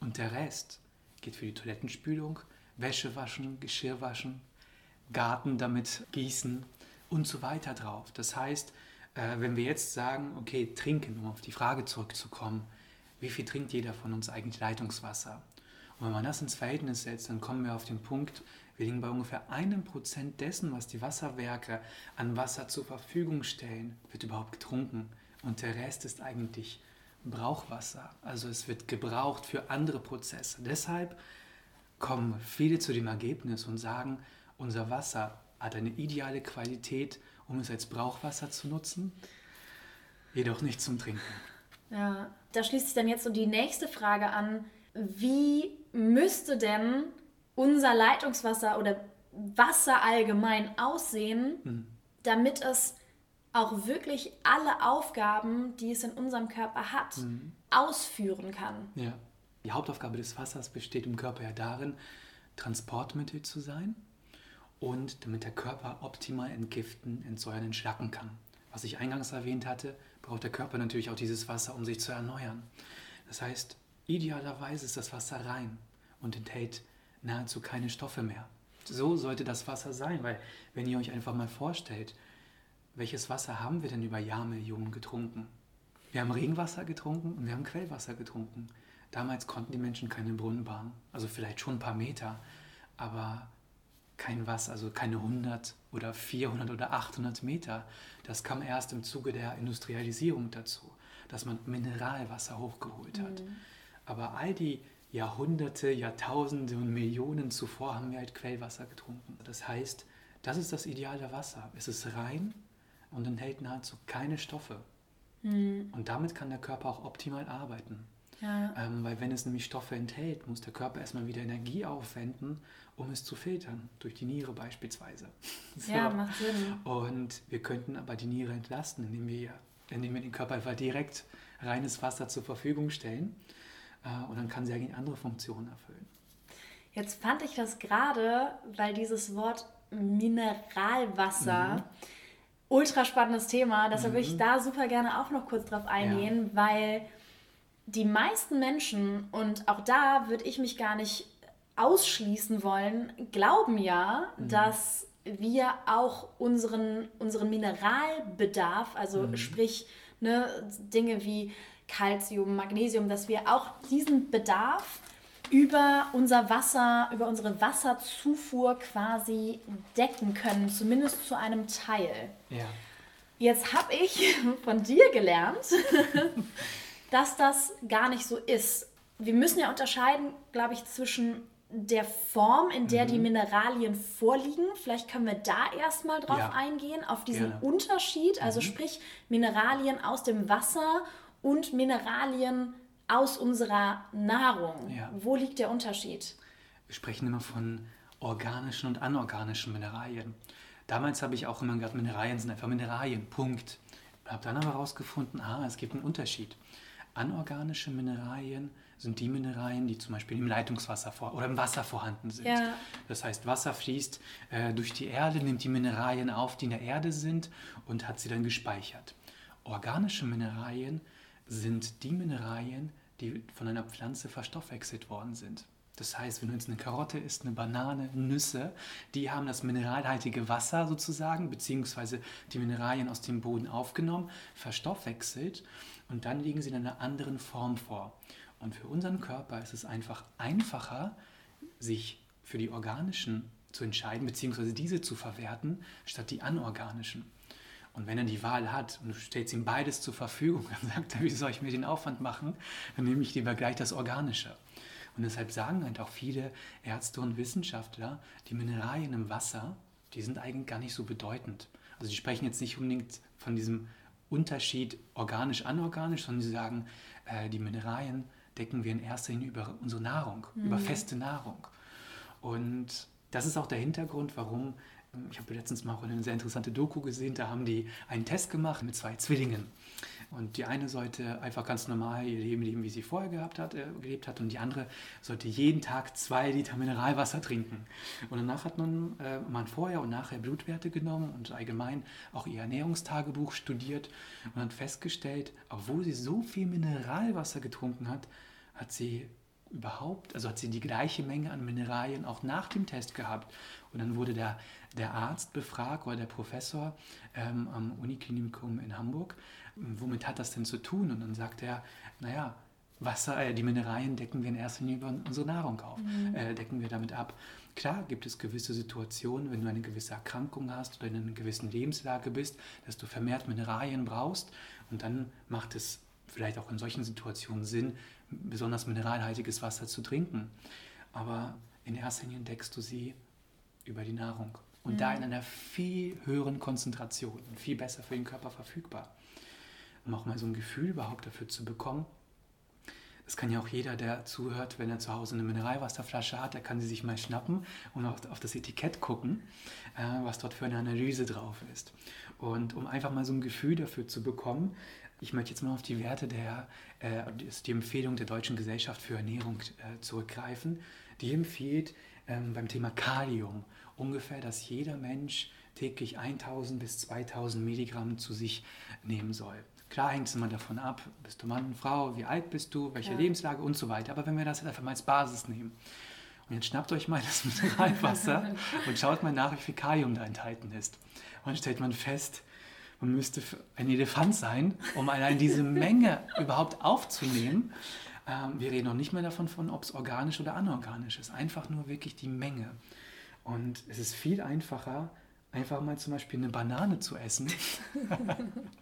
Und der Rest geht für die Toilettenspülung, Wäsche waschen, Geschirr waschen, Garten damit gießen und so weiter drauf. Das heißt, äh, wenn wir jetzt sagen, okay, trinken, um auf die Frage zurückzukommen, wie viel trinkt jeder von uns eigentlich Leitungswasser? Und wenn man das ins Verhältnis setzt, dann kommen wir auf den Punkt, Wir liegen bei ungefähr einem Prozent dessen, was die Wasserwerke an Wasser zur Verfügung stellen, wird überhaupt getrunken. Und der Rest ist eigentlich Brauchwasser. Also es wird gebraucht für andere Prozesse. Deshalb kommen viele zu dem Ergebnis und sagen, unser Wasser hat eine ideale Qualität, um es als Brauchwasser zu nutzen, jedoch nicht zum Trinken. Ja, da schließt sich dann jetzt so die nächste Frage an. Wie müsste denn unser Leitungswasser oder Wasser allgemein aussehen, mhm. damit es auch wirklich alle Aufgaben, die es in unserem Körper hat, mhm. ausführen kann? Ja. Die Hauptaufgabe des Wassers besteht im Körper ja darin, Transportmittel zu sein und damit der Körper optimal entgiften, entsäuern, entschlacken kann. Was ich eingangs erwähnt hatte, braucht der Körper natürlich auch dieses Wasser, um sich zu erneuern. Das heißt, idealerweise ist das Wasser rein und enthält nahezu keine Stoffe mehr. So sollte das Wasser sein, weil wenn ihr euch einfach mal vorstellt, welches Wasser haben wir denn über Jahrmillionen getrunken? Wir haben Regenwasser getrunken und wir haben Quellwasser getrunken. Damals konnten die Menschen keine Brunnen bauen, also vielleicht schon ein paar Meter, aber kein Wasser, also keine 100 oder 400 oder 800 Meter. Das kam erst im Zuge der Industrialisierung dazu, dass man Mineralwasser hochgeholt hat. Mhm. Aber all die Jahrhunderte, Jahrtausende und Millionen zuvor haben wir halt Quellwasser getrunken. Das heißt, das ist das ideale Wasser. Es ist rein und enthält nahezu keine Stoffe. Mhm. Und damit kann der Körper auch optimal arbeiten. Ja. Ähm, weil wenn es nämlich Stoffe enthält, muss der Körper erstmal wieder Energie aufwenden, um es zu filtern, durch die Niere beispielsweise. *laughs* so. Ja, macht Sinn. Und wir könnten aber die Niere entlasten, indem wir, indem wir dem Körper einfach direkt reines Wasser zur Verfügung stellen. Äh, und dann kann sie eigentlich andere Funktionen erfüllen. Jetzt fand ich das gerade, weil dieses Wort Mineralwasser, mhm. Ultra spannendes Thema, deshalb mhm. würde ich da super gerne auch noch kurz drauf eingehen, ja. weil die meisten Menschen, und auch da würde ich mich gar nicht ausschließen wollen, glauben ja, mhm. dass wir auch unseren, unseren Mineralbedarf, also mhm. sprich ne, Dinge wie Calcium, Magnesium, dass wir auch diesen Bedarf über unser Wasser, über unsere Wasserzufuhr quasi decken können, zumindest zu einem Teil. Ja. Jetzt habe ich *laughs* von dir gelernt, *laughs* dass das gar nicht so ist. Wir müssen ja unterscheiden, glaube ich, zwischen der Form, in der mhm. die Mineralien vorliegen. Vielleicht können wir da erstmal drauf ja. eingehen, auf diesen Gerne. Unterschied, also mhm. sprich Mineralien aus dem Wasser und Mineralien aus unserer Nahrung. Ja. Wo liegt der Unterschied? Wir sprechen immer von organischen und anorganischen Mineralien. Damals habe ich auch immer gedacht, Mineralien sind einfach Mineralien, Punkt. Ich habe dann aber herausgefunden, ah, es gibt einen Unterschied. Anorganische Mineralien sind die Mineralien, die zum Beispiel im Leitungswasser vor, oder im Wasser vorhanden sind. Ja. Das heißt, Wasser fließt äh, durch die Erde, nimmt die Mineralien auf, die in der Erde sind und hat sie dann gespeichert. Organische Mineralien sind die Mineralien, die von einer Pflanze verstoffwechselt worden sind. Das heißt, wenn du jetzt eine Karotte isst, eine Banane, Nüsse, die haben das mineralhaltige Wasser sozusagen, beziehungsweise die Mineralien aus dem Boden aufgenommen, verstoffwechselt und dann liegen sie in einer anderen Form vor. Und für unseren Körper ist es einfach einfacher, sich für die organischen zu entscheiden, beziehungsweise diese zu verwerten, statt die anorganischen. Und wenn er die Wahl hat und du stellst ihm beides zur Verfügung, *laughs* dann sagt er, wie soll ich mir den Aufwand machen? Dann nehme ich lieber gleich das Organische. Und deshalb sagen halt auch viele Ärzte und Wissenschaftler, die Mineralien im Wasser, die sind eigentlich gar nicht so bedeutend. Also die sprechen jetzt nicht unbedingt von diesem Unterschied organisch-anorganisch, sondern sie sagen, äh, die Mineralien decken wir in erster Linie über unsere Nahrung, mhm. über feste Nahrung. Und das ist auch der Hintergrund, warum, ich habe letztens mal auch eine sehr interessante Doku gesehen, da haben die einen Test gemacht mit zwei Zwillingen. Und die eine sollte einfach ganz normal ihr Leben leben, wie sie vorher gehabt hat, äh, gelebt hat. Und die andere sollte jeden Tag zwei Liter Mineralwasser trinken. Und danach hat man, äh, man vorher und nachher Blutwerte genommen und allgemein auch ihr Ernährungstagebuch studiert und hat festgestellt, obwohl sie so viel Mineralwasser getrunken hat, hat sie überhaupt, also hat sie die gleiche Menge an Mineralien auch nach dem Test gehabt. Und dann wurde der, der Arzt befragt oder der Professor ähm, am Uniklinikum in Hamburg, womit hat das denn zu tun? Und dann sagt er, naja, Wasser, äh, die Mineralien decken wir in erster Linie über unsere Nahrung auf, mhm. äh, decken wir damit ab. Klar gibt es gewisse Situationen, wenn du eine gewisse Erkrankung hast oder in einer gewissen Lebenslage bist, dass du vermehrt Mineralien brauchst und dann macht es vielleicht auch in solchen Situationen Sinn, besonders mineralhaltiges Wasser zu trinken. Aber in erster Linie entdeckst du sie über die Nahrung und mhm. da in einer viel höheren Konzentration und viel besser für den Körper verfügbar. Um auch mal so ein Gefühl überhaupt dafür zu bekommen, das kann ja auch jeder, der zuhört, wenn er zu Hause eine Mineralwasserflasche hat, der kann sie sich mal schnappen und auch auf das Etikett gucken, äh, was dort für eine Analyse drauf ist. Und um einfach mal so ein Gefühl dafür zu bekommen, ich möchte jetzt mal auf die Werte der, äh, die Empfehlung der Deutschen Gesellschaft für Ernährung äh, zurückgreifen. Die empfiehlt ähm, beim Thema Kalium ungefähr, dass jeder Mensch täglich 1000 bis 2000 Milligramm zu sich nehmen soll. Klar hängt es immer davon ab, bist du Mann, Frau, wie alt bist du, welche ja. Lebenslage und so weiter. Aber wenn wir das einfach mal als Basis nehmen. Und jetzt schnappt euch mal das Mineralwasser *laughs* und schaut mal nach, wie viel Kalium da enthalten ist. Und dann stellt man fest, man müsste ein Elefant sein, um allein diese Menge überhaupt aufzunehmen. Ähm, wir reden noch nicht mehr davon, ob es organisch oder anorganisch ist. Einfach nur wirklich die Menge. Und es ist viel einfacher, einfach mal zum Beispiel eine Banane zu essen. *laughs*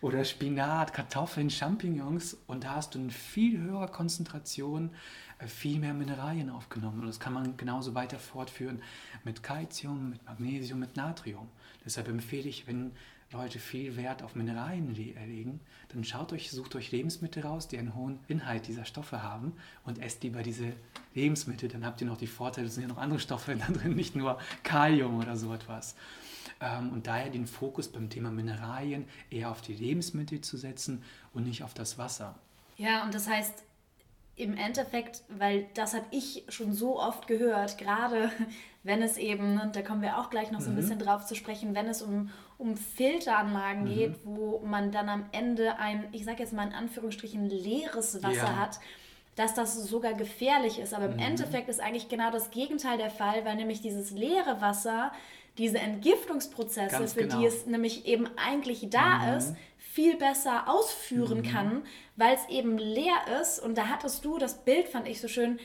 oder Spinat, Kartoffeln, Champignons und da hast du in viel höherer Konzentration äh, viel mehr Mineralien aufgenommen. Und das kann man genauso weiter fortführen mit Calcium, mit Magnesium, mit Natrium. Deshalb empfehle ich, wenn Leute viel Wert auf Mineralien legen, dann schaut euch, sucht euch Lebensmittel raus, die einen hohen Inhalt dieser Stoffe haben und esst lieber diese Lebensmittel. Dann habt ihr noch die Vorteile, es sind ja noch andere Stoffe *laughs* da drin, nicht nur Kalium oder so etwas. Ähm, und daher den Fokus beim Thema Mineralien eher auf die Lebensmittel zu setzen und nicht auf das Wasser. Ja, und das heißt, im Endeffekt, weil das habe ich schon so oft gehört, gerade *laughs* wenn es eben, und da kommen wir auch gleich noch so ein mhm. bisschen drauf zu sprechen, wenn es um, um Filteranlagen mhm. geht, wo man dann am Ende ein, ich sage jetzt mal in Anführungsstrichen, leeres Wasser ja. hat, dass das sogar gefährlich ist. Aber im mhm. Endeffekt ist eigentlich genau das Gegenteil der Fall, weil nämlich dieses leere Wasser diese Entgiftungsprozesse, Ganz für genau. die es nämlich eben eigentlich da mhm. ist, viel besser ausführen mhm. kann, weil es eben leer ist. Und da hattest du, das Bild fand ich so schön,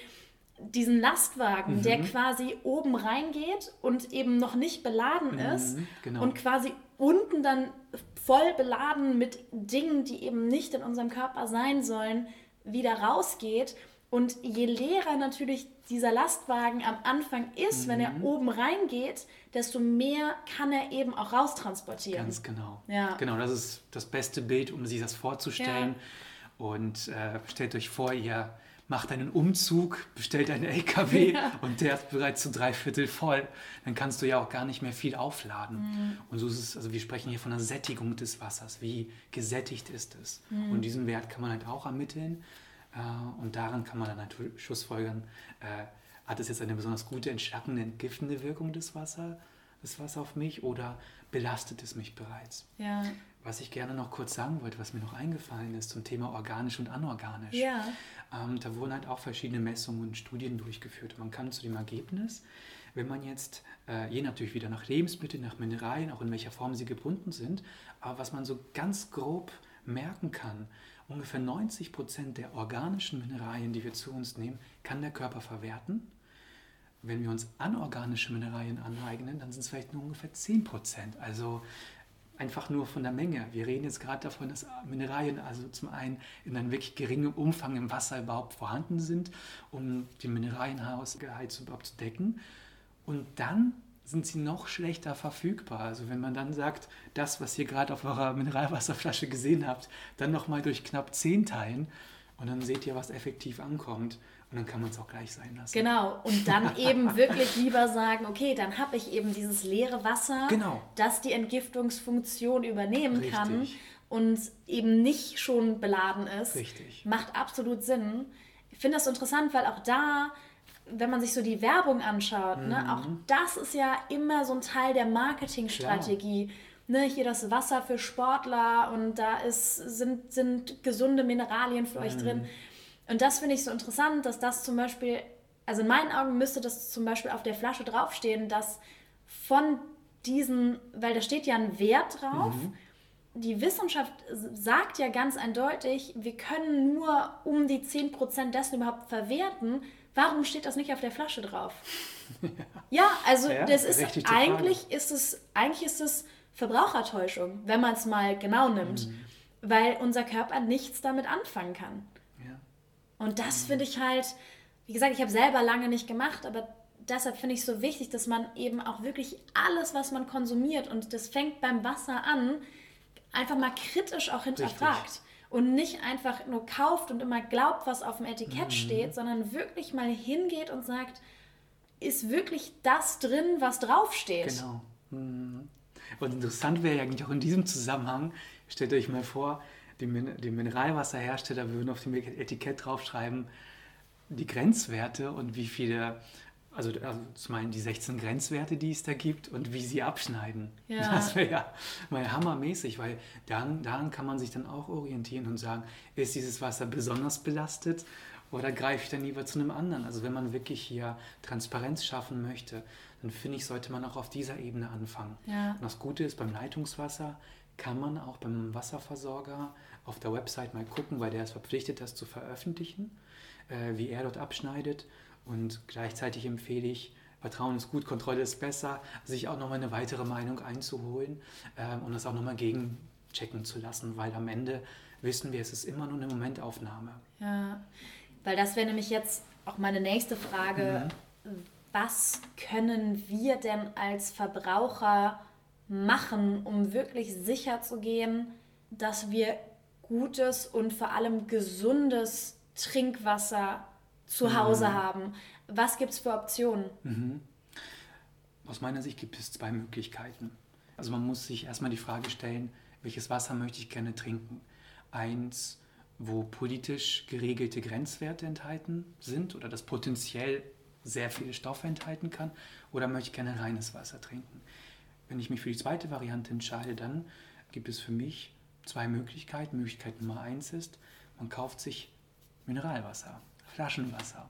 diesen Lastwagen, mhm. der quasi oben reingeht und eben noch nicht beladen mhm, ist genau. und quasi unten dann voll beladen mit Dingen, die eben nicht in unserem Körper sein sollen, wieder rausgeht. Und je leerer natürlich dieser Lastwagen am Anfang ist, mhm. wenn er mhm. oben reingeht, desto mehr kann er eben auch raustransportieren. Ganz genau. Ja. Genau, das ist das beste Bild, um sich das vorzustellen. Ja. Und äh, stellt euch vor, ihr macht einen Umzug, bestellt einen LKW *laughs* ja. und der ist bereits zu drei Viertel voll. Dann kannst du ja auch gar nicht mehr viel aufladen. Mhm. Und so ist es, also wir sprechen hier von der Sättigung des Wassers. Wie gesättigt ist es? Mhm. Und diesen Wert kann man halt auch ermitteln. Äh, und daran kann man dann halt schlussfolgern, äh, hat es jetzt eine besonders gute, entschlackende, entgiftende Wirkung des Wasser, das Wasser auf mich oder belastet es mich bereits? Ja. Was ich gerne noch kurz sagen wollte, was mir noch eingefallen ist zum Thema organisch und anorganisch. Ja. Ähm, da wurden halt auch verschiedene Messungen und Studien durchgeführt. Man kann zu dem Ergebnis, wenn man jetzt, äh, je natürlich wieder nach Lebensmitteln, nach Mineralien, auch in welcher Form sie gebunden sind, aber was man so ganz grob merken kann, ungefähr 90 Prozent der organischen Mineralien, die wir zu uns nehmen, kann der Körper verwerten. Wenn wir uns anorganische Mineralien aneignen, dann sind es vielleicht nur ungefähr 10 Prozent. Also einfach nur von der Menge. Wir reden jetzt gerade davon, dass Mineralien also zum einen in einem wirklich geringen Umfang im Wasser überhaupt vorhanden sind, um den Mineralienhausgehalt überhaupt zu decken. Und dann sind sie noch schlechter verfügbar. Also wenn man dann sagt, das, was ihr gerade auf eurer Mineralwasserflasche gesehen habt, dann nochmal durch knapp 10 teilen und dann seht ihr, was effektiv ankommt. Und dann kann man es auch gleich sein lassen. Genau, und dann *laughs* eben wirklich lieber sagen, okay, dann habe ich eben dieses leere Wasser, genau. das die Entgiftungsfunktion übernehmen Richtig. kann und eben nicht schon beladen ist. Richtig. Macht absolut Sinn. Ich finde das interessant, weil auch da wenn man sich so die Werbung anschaut, mhm. ne, auch das ist ja immer so ein Teil der Marketingstrategie. Ne, hier das Wasser für Sportler und da ist, sind, sind gesunde Mineralien für mhm. euch drin. Und das finde ich so interessant, dass das zum Beispiel, also in meinen Augen müsste das zum Beispiel auf der Flasche draufstehen, dass von diesen, weil da steht ja ein Wert drauf, mhm. die Wissenschaft sagt ja ganz eindeutig, wir können nur um die 10% dessen überhaupt verwerten, warum steht das nicht auf der Flasche drauf? *laughs* ja, also Ja, das ist eigentlich ist es eigentlich ist es Verbrauchertäuschung, wenn man es mal genau nimmt, Mhm. weil unser Körper nichts damit anfangen kann. Ja. Und das finde ich halt, wie gesagt, ich habe selber lange nicht gemacht, aber deshalb finde ich es so wichtig, dass man eben auch wirklich alles, was man konsumiert, und das fängt beim Wasser an, einfach mal kritisch auch hinterfragt. Und nicht einfach nur kauft und immer glaubt, was auf dem Etikett steht, sondern wirklich mal hingeht und sagt, ist wirklich das drin, was draufsteht? Genau. Mhm. Und interessant wäre ja eigentlich auch in diesem Zusammenhang, stellt euch mal vor, die, Min die Mineralwasserhersteller würden auf dem Etikett draufschreiben, die Grenzwerte und wie viele, also, also zum einen die 16 Grenzwerte, die es da gibt und wie sie abschneiden. Ja. *laughs* Das wäre ja mal hammermäßig, weil daran, daran kann man sich dann auch orientieren und sagen, ist dieses Wasser besonders belastet oder greife ich dann lieber zu einem anderen? Also wenn man wirklich hier Transparenz schaffen möchte, dann finde ich, sollte man auch auf dieser Ebene anfangen. Ja. Und das Gute ist, beim Leitungswasser kann man auch beim Wasserversorger auf der Website mal gucken, weil der ist verpflichtet, das zu veröffentlichen, äh, wie er dort abschneidet. Und gleichzeitig empfehle ich, Vertrauen ist gut, Kontrolle ist besser, sich auch nochmal eine weitere Meinung einzuholen äh, und das auch nochmal gegenchecken zu lassen, weil am Ende wissen wir, es ist immer nur eine Momentaufnahme. Ja, weil das wäre nämlich jetzt auch meine nächste Frage. Was können wir denn als Verbraucher machen, um wirklich sicher zu gehen, dass wir gutes und vor allem gesundes Trinkwasser zu Hause haben? Was gibt es für Optionen? Aus meiner Sicht gibt es zwei Möglichkeiten. Also man muss sich erstmal die Frage stellen, welches Wasser möchte ich gerne trinken? Eins, wo politisch geregelte Grenzwerte enthalten sind oder das potenziell sehr viele Stoffe enthalten kann, oder möchte ich gerne reines Wasser trinken? Wenn ich mich für die zweite Variante entscheide, dann gibt es für mich zwei Möglichkeiten. Möglichkeit Nummer eins ist, man kauft sich Mineralwasser, Flaschenwasser.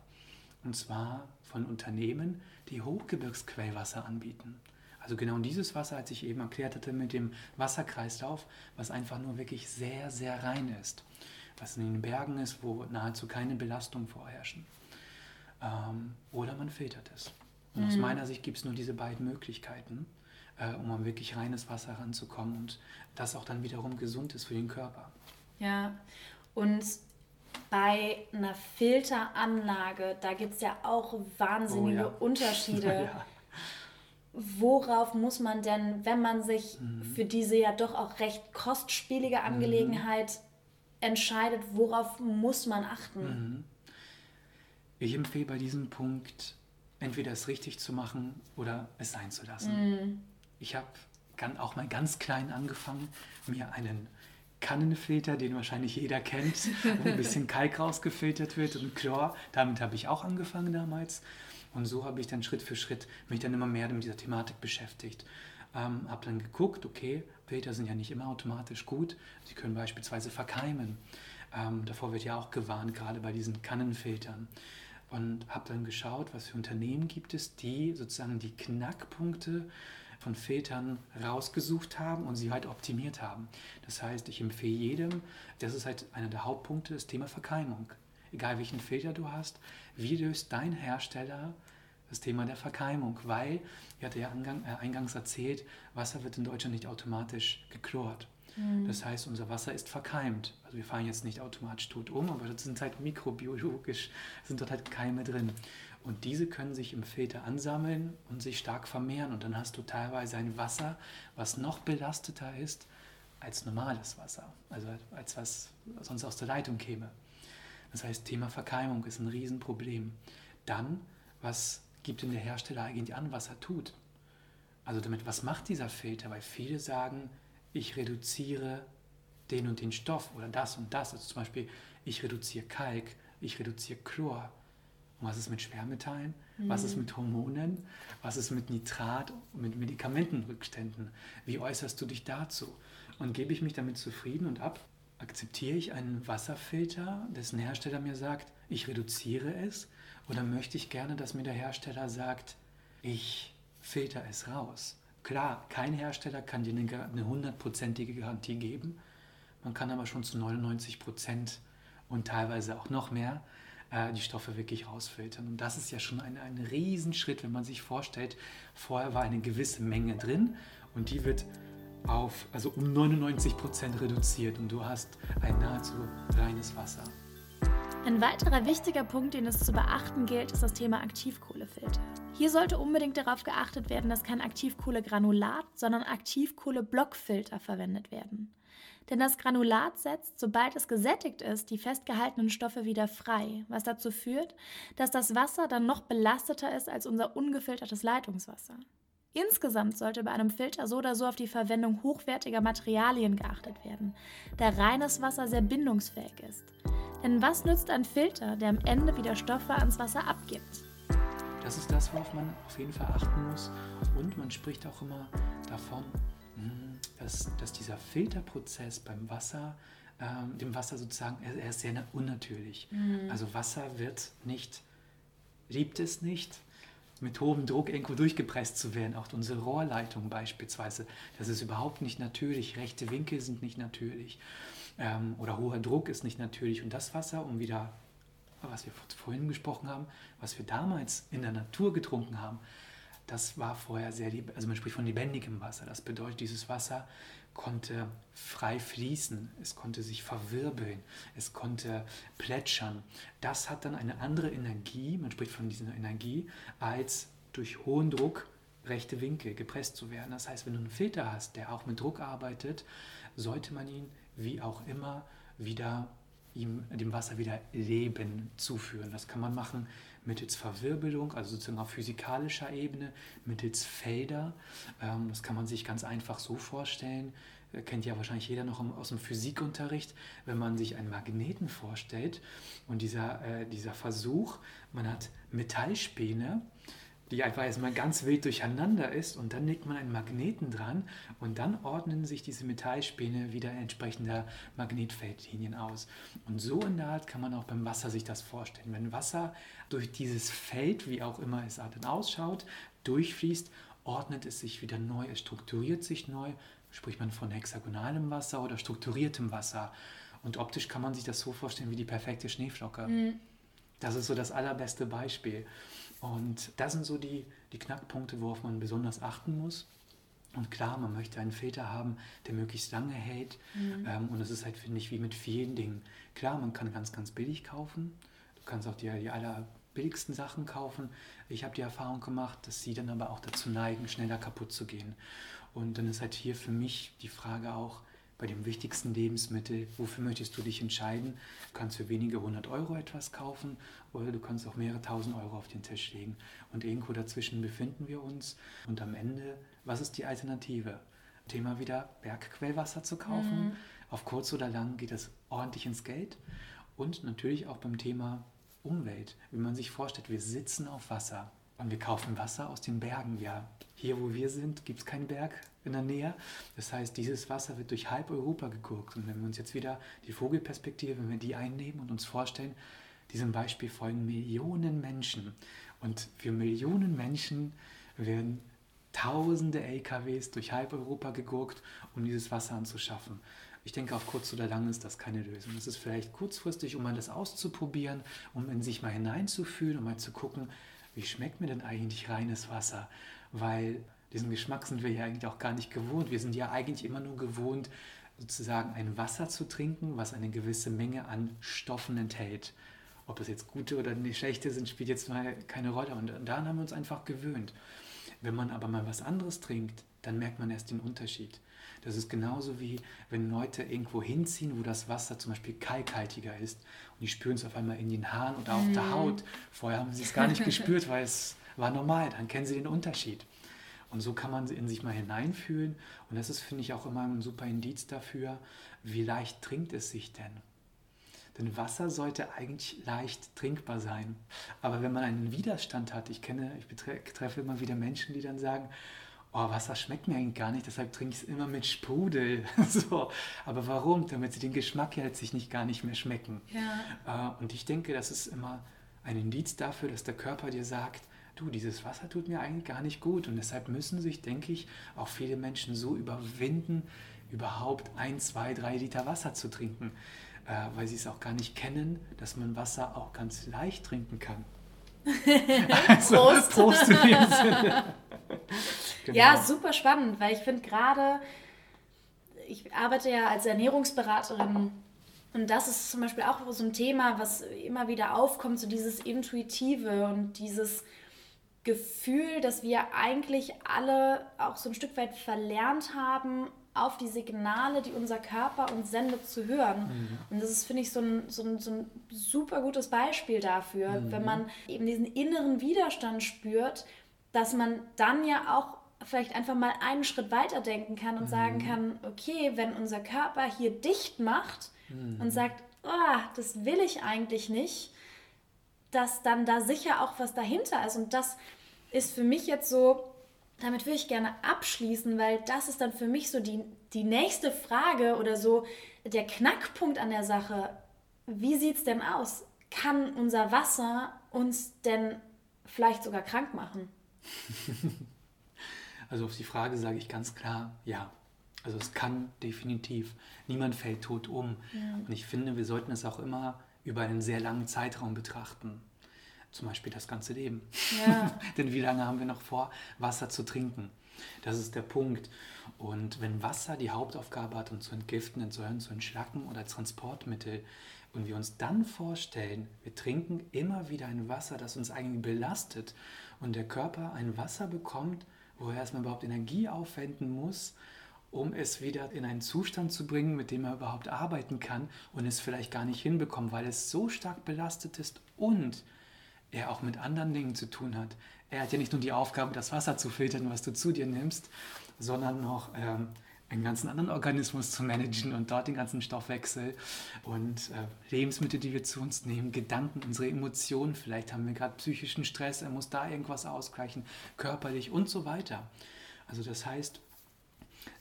Und zwar von Unternehmen, die Hochgebirgsquellwasser anbieten. Also genau dieses Wasser, als ich eben erklärt hatte mit dem Wasserkreislauf, was einfach nur wirklich sehr, sehr rein ist. Was in den Bergen ist, wo nahezu keine Belastung vorherrschen. Ähm, oder man filtert es. Und aus meiner Sicht gibt es nur diese beiden Möglichkeiten, äh, um an wirklich reines Wasser ranzukommen und das auch dann wiederum gesund ist für den Körper. Ja, und bei einer Filteranlage, da gibt es ja auch wahnsinnige Oh ja. Unterschiede. *laughs* Ja. Worauf muss man denn, wenn man sich Mhm. für diese ja doch auch recht kostspielige Angelegenheit entscheidet, worauf muss man achten? Mhm. Ich empfehle bei diesem Punkt, entweder es richtig zu machen oder es sein zu lassen. Ich habe auch mal ganz klein angefangen, mir einen Kannenfilter, den wahrscheinlich jeder kennt, wo ein bisschen Kalk rausgefiltert wird und Chlor. Damit habe ich auch angefangen damals. Und so habe ich dann Schritt für Schritt mich dann immer mehr mit dieser Thematik beschäftigt. Ähm, habe dann geguckt, okay, Filter sind ja nicht immer automatisch gut. Sie können beispielsweise verkeimen. Ähm, davor wird ja auch gewarnt, gerade bei diesen Kannenfiltern. Und habe dann geschaut, was für Unternehmen gibt es, die sozusagen die Knackpunkte von Filtern rausgesucht haben und sie halt optimiert haben. Das heißt, ich empfehle jedem, das ist halt einer der Hauptpunkte, das Thema Verkeimung. Egal welchen Filter du hast, wie löst dein Hersteller das Thema der Verkeimung? Weil, ich hatte ja angang, äh, eingangs erzählt, Wasser wird in Deutschland nicht automatisch geklort. Das heißt, unser Wasser ist verkeimt. Also wir fallen jetzt nicht automatisch tot um, aber das sind halt mikrobiologisch, sind dort halt Keime drin. Und diese können sich im Filter ansammeln und sich stark vermehren. Und dann hast du teilweise ein Wasser, was noch belasteter ist als normales Wasser. Also als was sonst aus der Leitung käme. Das heißt, Thema Verkeimung ist ein Riesenproblem. Dann, was gibt denn der Hersteller eigentlich an, was er tut? Also damit, was macht dieser Filter? Weil viele sagen, ich reduziere den und den Stoff oder das und das. Also zum Beispiel, ich reduziere Kalk, ich reduziere Chlor. Und was ist mit Schwermetallen? Was ist mit Hormonen? Was ist mit Nitrat, mit Medikamentenrückständen? Wie äußerst du dich dazu? Und gebe ich mich damit zufrieden und ab? Akzeptiere ich einen Wasserfilter, dessen Hersteller mir sagt, ich reduziere es? Oder möchte ich gerne, dass mir der Hersteller sagt, ich filter es raus? Klar, kein Hersteller kann dir eine hundertprozentige Garantie geben. Man kann aber schon zu 99 Prozent und teilweise auch noch mehr äh, die Stoffe wirklich rausfiltern. Und das ist ja schon ein, ein Riesenschritt, wenn man sich vorstellt, vorher war eine gewisse Menge drin und die wird auf, also um 99 Prozent reduziert und du hast ein nahezu reines Wasser. Ein weiterer wichtiger Punkt, den es zu beachten gilt, ist das Thema Aktivkohlefilter. Hier sollte unbedingt darauf geachtet werden, dass kein Aktivkohlegranulat, sondern Aktivkohleblockfilter verwendet werden. Denn das Granulat setzt, sobald es gesättigt ist, die festgehaltenen Stoffe wieder frei, was dazu führt, dass das Wasser dann noch belasteter ist als unser ungefiltertes Leitungswasser. Insgesamt sollte bei einem Filter so oder so auf die Verwendung hochwertiger Materialien geachtet werden, da reines Wasser sehr bindungsfähig ist. Denn was nützt ein Filter, der am Ende wieder Stoffe ans Wasser abgibt? Das ist das, worauf man auf jeden Fall achten muss. Und man spricht auch immer davon, dass, dass dieser Filterprozess beim Wasser, ähm, dem Wasser sozusagen, er, er ist sehr unnatürlich. Mhm. Also Wasser wird nicht, liebt es nicht, mit hohem Druck irgendwo durchgepresst zu werden. Auch unsere Rohrleitung beispielsweise, das ist überhaupt nicht natürlich. Rechte Winkel sind nicht natürlich ähm, oder hoher Druck ist nicht natürlich. Und das Wasser, um wieder, was wir vorhin gesprochen haben, was wir damals in der Natur getrunken haben, das war vorher sehr, also man spricht von lebendigem Wasser. Das bedeutet, dieses Wasser konnte frei fließen, es konnte sich verwirbeln, es konnte plätschern. Das hat dann eine andere Energie, man spricht von dieser Energie, als durch hohen Druck rechte Winkel gepresst zu werden. Das heißt, wenn du einen Filter hast, der auch mit Druck arbeitet, sollte man ihn wie auch immer wieder ihm dem Wasser wieder Leben zuführen. Das kann man machen mittels Verwirbelung, also sozusagen auf physikalischer Ebene, mittels Felder. Ähm, das kann man sich ganz einfach so vorstellen. Äh, kennt ja wahrscheinlich jeder noch aus dem Physikunterricht, wenn man sich einen Magneten vorstellt und dieser, äh, dieser Versuch, man hat Metallspäne, die einfach erstmal ganz wild durcheinander ist und dann legt man einen Magneten dran und dann ordnen sich diese Metallspäne wieder entsprechender Magnetfeldlinien aus. Und so in der Art kann man auch beim Wasser sich das vorstellen. Wenn Wasser durch dieses Feld, wie auch immer es dann ausschaut, durchfließt, ordnet es sich wieder neu, es strukturiert sich neu, spricht man von hexagonalem Wasser oder strukturiertem Wasser. Und optisch kann man sich das so vorstellen wie die perfekte Schneeflocke. Mhm. Das ist so das allerbeste Beispiel. Und das sind so die, die Knackpunkte, worauf man besonders achten muss. Und klar, man möchte einen Filter haben, der möglichst lange hält. Mhm. Ähm, und das ist halt, finde ich, wie mit vielen Dingen. Klar, man kann ganz, ganz billig kaufen. Du kannst auch die, die allerbilligsten Sachen kaufen. Ich habe die Erfahrung gemacht, dass sie dann aber auch dazu neigen, schneller kaputt zu gehen. Und dann ist halt hier für mich die Frage auch, bei dem wichtigsten Lebensmittel, wofür möchtest du dich entscheiden? Du kannst für wenige hundert Euro etwas kaufen oder du kannst auch mehrere tausend Euro auf den Tisch legen. Und irgendwo dazwischen befinden wir uns. Und am Ende, was ist die Alternative? Thema wieder Bergquellwasser zu kaufen. Mhm. Auf kurz oder lang geht das ordentlich ins Geld. Und natürlich auch beim Thema Umwelt. Wie man sich vorstellt, wir sitzen auf Wasser und wir kaufen Wasser aus den Bergen. Ja, hier, wo wir sind, gibt es keinen Berg in der Nähe. Das heißt, dieses Wasser wird durch halb Europa geguckt. Und wenn wir uns jetzt wieder die Vogelperspektive, wenn wir die einnehmen und uns vorstellen, diesem Beispiel folgen Millionen Menschen. Und für Millionen Menschen werden tausende LKWs durch halb Europa gegurkt, um dieses Wasser anzuschaffen. Ich denke, auf kurz oder lang ist das keine Lösung. Das ist vielleicht kurzfristig, um mal das auszuprobieren, um in sich mal hineinzufühlen, um mal zu gucken, wie schmeckt mir denn eigentlich reines Wasser? weil diesen Geschmack sind wir ja eigentlich auch gar nicht gewohnt. Wir sind ja eigentlich immer nur gewohnt, sozusagen ein Wasser zu trinken, was eine gewisse Menge an Stoffen enthält. Ob das jetzt gute oder schlechte sind, spielt jetzt mal keine Rolle. Und daran haben wir uns einfach gewöhnt. Wenn man aber mal was anderes trinkt, dann merkt man erst den Unterschied. Das ist genauso wie wenn Leute irgendwo hinziehen, wo das Wasser zum Beispiel kalkhaltiger ist und die spüren es auf einmal in den Haaren oder auf der mm. Haut. Vorher haben sie es gar nicht *laughs* gespürt, weil es war normal, dann kennen sie den Unterschied. Und so kann man in sich mal hineinfühlen. Und das ist, finde ich, auch immer ein super Indiz dafür, wie leicht trinkt es sich denn. Denn Wasser sollte eigentlich leicht trinkbar sein. Aber wenn man einen Widerstand hat, ich kenne, ich treffe immer wieder Menschen, die dann sagen, oh, Wasser schmeckt mir eigentlich gar nicht, deshalb trinke ich es immer mit Sprudel. *laughs* so. Aber warum? Damit sie den Geschmack ja sich nicht gar nicht mehr schmecken. Ja. Äh, und ich denke, das ist immer ein Indiz dafür, dass der Körper dir sagt, du, dieses Wasser tut mir eigentlich gar nicht gut. Und deshalb müssen sich, denke ich, auch viele Menschen so überwinden, überhaupt ein, zwei, drei Liter Wasser zu trinken. äh, weil sie es auch gar nicht kennen, dass man Wasser auch ganz leicht trinken kann. *laughs* also, Prost. Prost in dem Sinne. *laughs* genau. Ja, super spannend, weil ich finde gerade, ich arbeite ja als Ernährungsberaterin und das ist zum Beispiel auch so ein Thema, was immer wieder aufkommt, so dieses Intuitive und dieses Gefühl, dass wir eigentlich alle auch so ein Stück weit verlernt haben, auf die Signale, die unser Körper uns sendet, zu hören. Mhm. Und das ist, finde ich, so ein, so, ein, so ein super gutes Beispiel dafür, mhm. wenn man eben diesen inneren Widerstand spürt, dass man dann ja auch vielleicht einfach mal einen Schritt weiter denken kann und mhm. sagen kann, okay, wenn unser Körper hier dicht macht und mhm. sagt, oh, das will ich eigentlich nicht, dass dann da sicher auch was dahinter ist. Und das ist für mich jetzt so damit würde ich gerne abschließen, weil das ist dann für mich so die, die nächste Frage oder so der Knackpunkt an der Sache. Wie sieht es denn aus? Kann unser Wasser uns denn vielleicht sogar krank machen? *laughs* Also auf die Frage sage ich ganz klar, ja. Also es kann definitiv. Niemand fällt tot um. Ja. Und ich finde, wir sollten es auch immer über einen sehr langen Zeitraum betrachten zum Beispiel das ganze Leben. Ja. *laughs* Denn wie lange haben wir noch vor, Wasser zu trinken? Das ist der Punkt. Und wenn Wasser die Hauptaufgabe hat, um zu entgiften, entsäuern, zu entschlacken oder Transportmittel, und wir uns dann vorstellen, wir trinken immer wieder ein Wasser, das uns eigentlich belastet, und der Körper ein Wasser bekommt, wo er erstmal überhaupt Energie aufwenden muss, um es wieder in einen Zustand zu bringen, mit dem er überhaupt arbeiten kann und es vielleicht gar nicht hinbekommt, weil es so stark belastet ist und er auch mit anderen Dingen zu tun hat. Er hat ja nicht nur die Aufgabe, das Wasser zu filtern, was du zu dir nimmst, sondern noch ähm, einen ganzen anderen Organismus zu managen und dort den ganzen Stoffwechsel und äh, Lebensmittel, die wir zu uns nehmen, Gedanken, unsere Emotionen. Vielleicht haben wir gerade psychischen Stress, er muss da irgendwas ausgleichen, körperlich und so weiter. Also das heißt,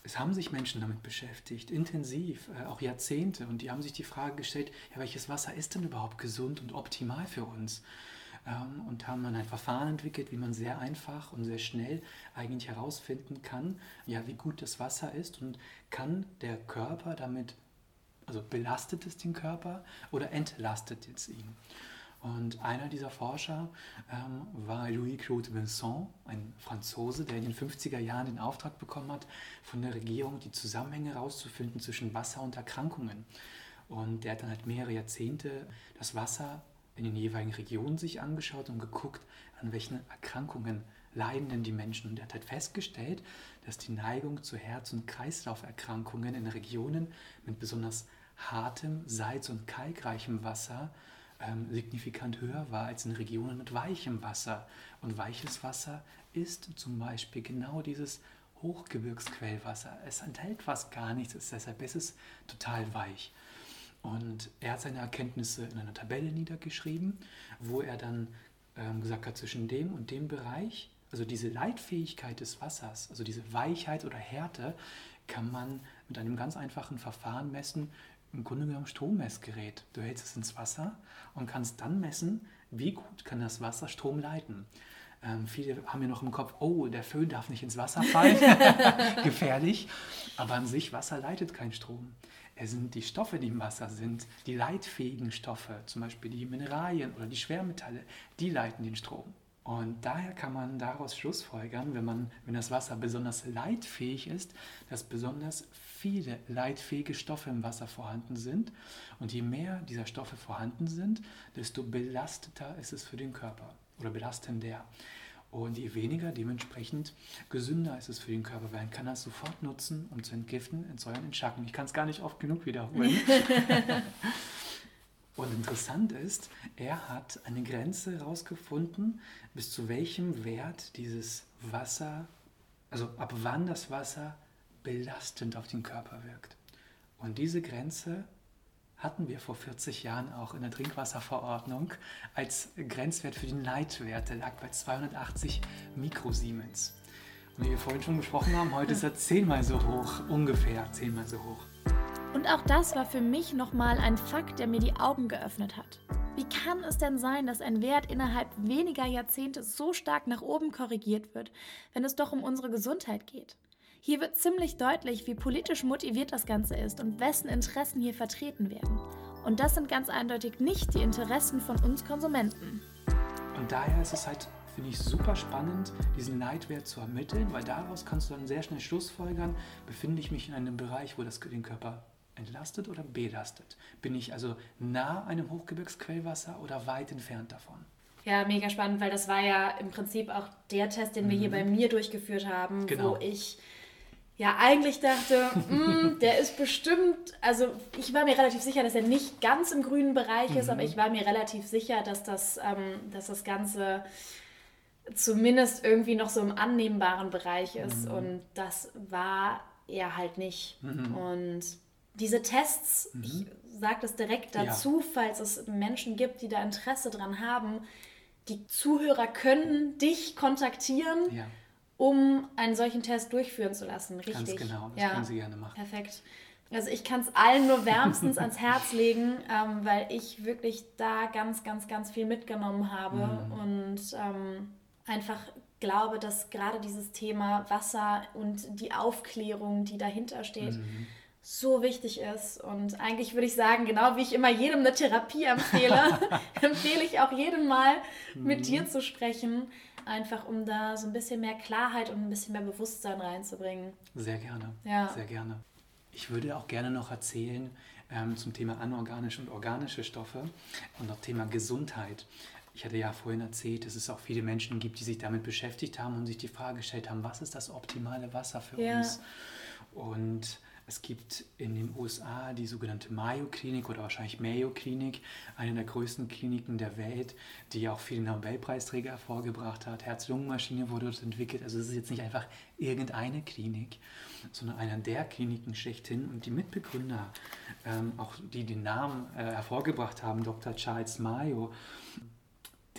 es haben sich Menschen damit beschäftigt, intensiv, äh, auch Jahrzehnte, und die haben sich die Frage gestellt, ja, welches Wasser ist denn überhaupt gesund und optimal für uns? ähm, und haben dann ein Verfahren entwickelt, wie man sehr einfach und sehr schnell eigentlich herausfinden kann, ja, wie gut das Wasser ist und kann der Körper damit, also belastet es den Körper oder entlastet es ihn. Und einer dieser Forscher ähm, war Louis-Claude Vincent, ein Franzose, der in den 50er Jahren den Auftrag bekommen hat, von der Regierung die Zusammenhänge herauszufinden zwischen Wasser und Erkrankungen. Und der hat dann halt mehrere Jahrzehnte das Wasser in den jeweiligen Regionen sich angeschaut und geguckt, an welchen Erkrankungen leiden denn die Menschen. Und er hat halt festgestellt, dass die Neigung zu Herz- und Kreislauferkrankungen in Regionen mit besonders hartem, salz- und kalkreichem Wasser ähm, signifikant höher war als in Regionen mit weichem Wasser. Und weiches Wasser ist zum Beispiel genau dieses Hochgebirgsquellwasser. Es enthält fast gar nichts, deshalb ist es total weich. Und er hat seine Erkenntnisse in einer Tabelle niedergeschrieben, wo er dann ähm, gesagt hat, zwischen dem und dem Bereich, also diese Leitfähigkeit des Wassers, also diese Weichheit oder Härte, kann man mit einem ganz einfachen Verfahren messen, im Grunde genommen Strommessgerät. Du hältst es ins Wasser und kannst dann messen, wie gut kann das Wasser Strom leiten. Ähm, viele haben ja noch im Kopf, oh, der Föhn darf nicht ins Wasser fallen, *laughs* *laughs* gefährlich. Aber an sich, Wasser leitet keinen Strom. Es sind die Stoffe, die im Wasser sind, die leitfähigen Stoffe, zum Beispiel die Mineralien oder die Schwermetalle, die leiten den Strom. Und daher kann man daraus schlussfolgern, wenn, man, wenn das Wasser besonders leitfähig ist, dass besonders viele leitfähige Stoffe im Wasser vorhanden sind. Und je mehr dieser Stoffe vorhanden sind, desto belasteter ist es für den Körper oder belastender. Und je weniger, dementsprechend gesünder ist es für den Körper, weil man kann das sofort nutzen, um zu entgiften, entsäuern, entschacken. Ich kann es gar nicht oft genug wiederholen. *laughs* Und interessant ist, er hat eine Grenze herausgefunden, bis zu welchem Wert dieses Wasser, also ab wann das Wasser belastend auf den Körper wirkt. Und diese Grenze hatten wir vor 40 Jahren auch in der Trinkwasserverordnung als Grenzwert für den Leitwert. Der lag bei 280 Mikrosiemens. Und wie wir vorhin schon besprochen haben, heute ist er zehnmal so hoch, ungefähr zehnmal so hoch. Und auch das war für mich nochmal ein Fakt, der mir die Augen geöffnet hat. Wie kann es denn sein, dass ein Wert innerhalb weniger Jahrzehnte so stark nach oben korrigiert wird, wenn es doch um unsere Gesundheit geht? Hier wird ziemlich deutlich, wie politisch motiviert das Ganze ist und wessen Interessen hier vertreten werden. Und das sind ganz eindeutig nicht die Interessen von uns Konsumenten. Und daher ist es halt, finde ich, super spannend, diesen Leitwert zu ermitteln, weil daraus kannst du dann sehr schnell schlussfolgern, befinde ich mich in einem Bereich, wo das den Körper entlastet oder belastet? Bin ich also nah einem Hochgebirgsquellwasser oder weit entfernt davon? Ja, mega spannend, weil das war ja im Prinzip auch der Test, den wir hier mhm. bei mir durchgeführt haben, genau. wo ich ja eigentlich dachte, mm, der ist bestimmt, also ich war mir relativ sicher, dass er nicht ganz im grünen Bereich ist, mhm. aber ich war mir relativ sicher, dass das, ähm, dass das Ganze zumindest irgendwie noch so im annehmbaren Bereich ist. Mhm. Und das war er halt nicht. Mhm. Und diese Tests, mhm. ich sage das direkt dazu, ja. falls es Menschen gibt, die da Interesse dran haben, die Zuhörer können dich kontaktieren, ja. Um einen solchen Test durchführen zu lassen. Richtig. Ganz genau, das ja. können sie gerne machen. Perfekt. Also ich kann es allen nur wärmstens ans Herz *laughs* legen, ähm, weil ich wirklich da ganz, ganz, ganz viel mitgenommen habe mhm. und ähm, einfach glaube, dass gerade dieses Thema Wasser und die Aufklärung, die dahinter steht, mhm so wichtig ist. Und eigentlich würde ich sagen, genau wie ich immer jedem eine Therapie empfehle, *laughs* *laughs* empfehle ich auch jedem mal mit mhm. dir zu sprechen, einfach um da so ein bisschen mehr Klarheit und ein bisschen mehr Bewusstsein reinzubringen. Sehr gerne. Ja. Sehr gerne. Ich würde auch gerne noch erzählen ähm, zum Thema anorganische und organische Stoffe und auch Thema Gesundheit. Ich hatte ja vorhin erzählt, dass es auch viele Menschen gibt, die sich damit beschäftigt haben und sich die Frage gestellt haben, was ist das optimale Wasser für ja. uns? Und es gibt in den USA die sogenannte Mayo Klinik oder wahrscheinlich Mayo Klinik, eine der größten Kliniken der Welt, die auch viele Nobelpreisträger hervorgebracht hat. Herz-Lungen-Maschine wurde dort entwickelt. Also es ist jetzt nicht einfach irgendeine Klinik, sondern einer der Kliniken schlechthin. Und die Mitbegründer, ähm, auch die den Namen äh, hervorgebracht haben, Dr. Charles Mayo,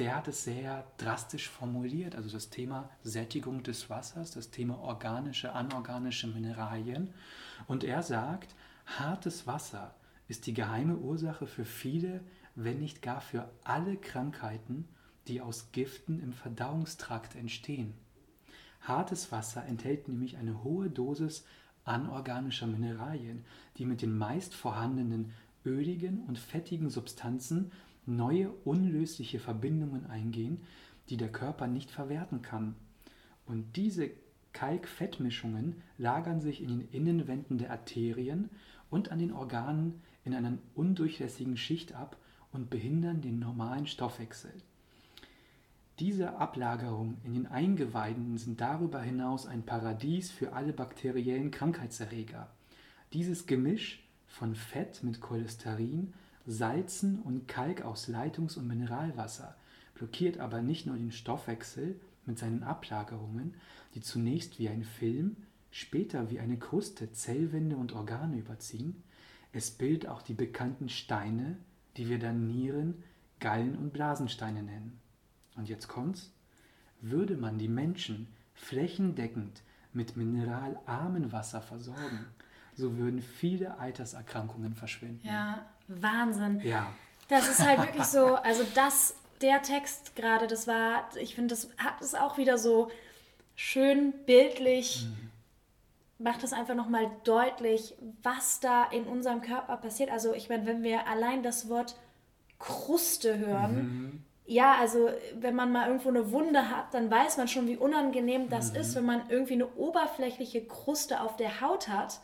der hat es sehr drastisch formuliert. Also das Thema Sättigung des Wassers, das Thema organische, anorganische Mineralien. Und er sagt, hartes Wasser ist die geheime Ursache für viele, wenn nicht gar für alle Krankheiten, die aus Giften im Verdauungstrakt entstehen. Hartes Wasser enthält nämlich eine hohe Dosis anorganischer Mineralien, die mit den meist vorhandenen öligen und fettigen Substanzen neue unlösliche Verbindungen eingehen, die der Körper nicht verwerten kann. Und diese Kalk-Fett-Mischungen lagern sich in den Innenwänden der Arterien und an den Organen in einer undurchlässigen Schicht ab und behindern den normalen Stoffwechsel. Diese Ablagerungen in den Eingeweiden sind darüber hinaus ein Paradies für alle bakteriellen Krankheitserreger. Dieses Gemisch von Fett mit Cholesterin, Salzen und Kalk aus Leitungs- und Mineralwasser blockiert aber nicht nur den Stoffwechsel mit seinen Ablagerungen, die zunächst wie ein Film, später wie eine Kruste Zellwände und Organe überziehen, es bildet auch die bekannten Steine, die wir dann Nieren, Gallen und Blasensteine nennen. Und jetzt kommt's. Würde man die Menschen flächendeckend mit mineralarmem Wasser versorgen, so würden viele Alterserkrankungen verschwinden. Ja, Wahnsinn. Ja. Das ist halt wirklich so, *laughs* also das, der Text gerade, das war, ich finde, das hat es auch wieder so schön bildlich, mhm. macht es einfach nochmal deutlich, was da in unserem Körper passiert. Also ich meine, wenn wir allein das Wort Kruste hören, mhm. ja, also wenn man mal irgendwo eine Wunde hat, dann weiß man schon, wie unangenehm das mhm. ist, wenn man irgendwie eine oberflächliche Kruste auf der Haut hat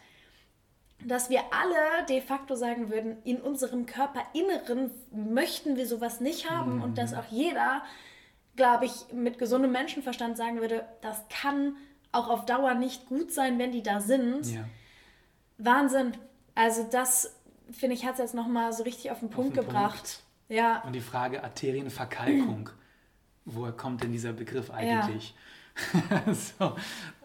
dass wir alle de facto sagen würden, in unserem Körperinneren möchten wir sowas nicht haben mhm. und dass auch jeder glaube ich, mit gesundem Menschenverstand sagen würde, das kann auch auf Dauer nicht gut sein, wenn die da sind. Ja. Wahnsinn. Also das, finde ich, hat es jetzt nochmal so richtig auf den Punkt auf den gebracht. Punkt. Ja. Und die Frage Arterienverkalkung, *clears throat* woher kommt denn dieser Begriff eigentlich? Ja. *laughs* so.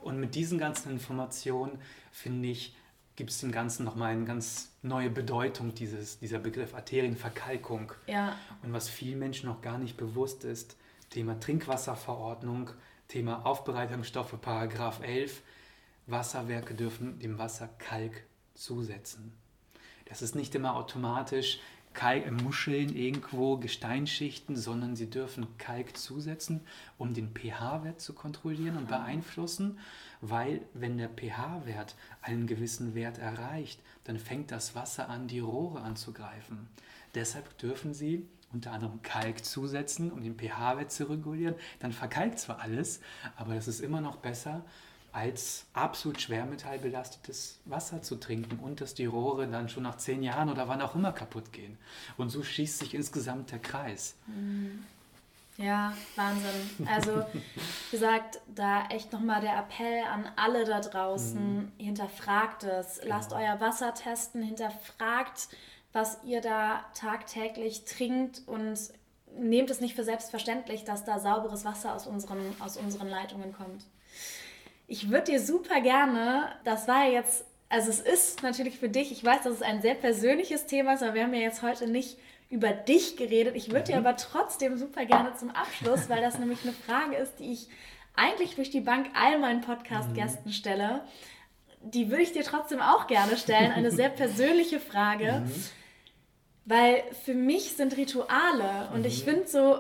Und mit diesen ganzen Informationen, finde ich, gibt es dem Ganzen nochmal eine ganz neue Bedeutung, dieses, dieser Begriff Arterienverkalkung. Ja. Und was vielen Menschen noch gar nicht bewusst ist, Thema Trinkwasserverordnung, Thema Aufbereitungsstoffe, Paragraph 11. Wasserwerke dürfen dem Wasser Kalk zusetzen. Das ist nicht immer automatisch Kalk, äh, Muscheln irgendwo, Gesteinsschichten, sondern sie dürfen Kalk zusetzen, um den pH-Wert zu kontrollieren und beeinflussen, weil wenn der pH-Wert einen gewissen Wert erreicht, dann fängt das Wasser an, die Rohre anzugreifen. Deshalb dürfen sie unter anderem Kalk zusetzen, um den pH-Wert zu regulieren. Dann verkalkt zwar alles, aber das ist immer noch besser, als absolut schwermetallbelastetes Wasser zu trinken und dass die Rohre dann schon nach zehn Jahren oder wann auch immer kaputt gehen. Und so schießt sich insgesamt der Kreis. Mhm. Ja, Wahnsinn. Also, *laughs* wie gesagt, da echt nochmal der Appell an alle da draußen, mhm. hinterfragt es, genau. lasst euer Wasser testen, hinterfragt, was ihr da tagtäglich trinkt und nehmt es nicht für selbstverständlich, dass da sauberes Wasser aus unseren, aus unseren Leitungen kommt. Ich würde dir super gerne, das war jetzt, also es ist natürlich für dich, ich weiß, dass es ein sehr persönliches Thema ist, aber wir haben ja jetzt heute nicht über dich geredet. Ich würde dir mhm. aber trotzdem super gerne zum Abschluss, weil das nämlich eine Frage ist, die ich eigentlich durch die Bank all meinen Podcast-Gästen mhm. stelle. Die würde ich dir trotzdem auch gerne stellen. Eine sehr *laughs* persönliche Frage. Mhm. Weil für mich sind Rituale und ich finde so,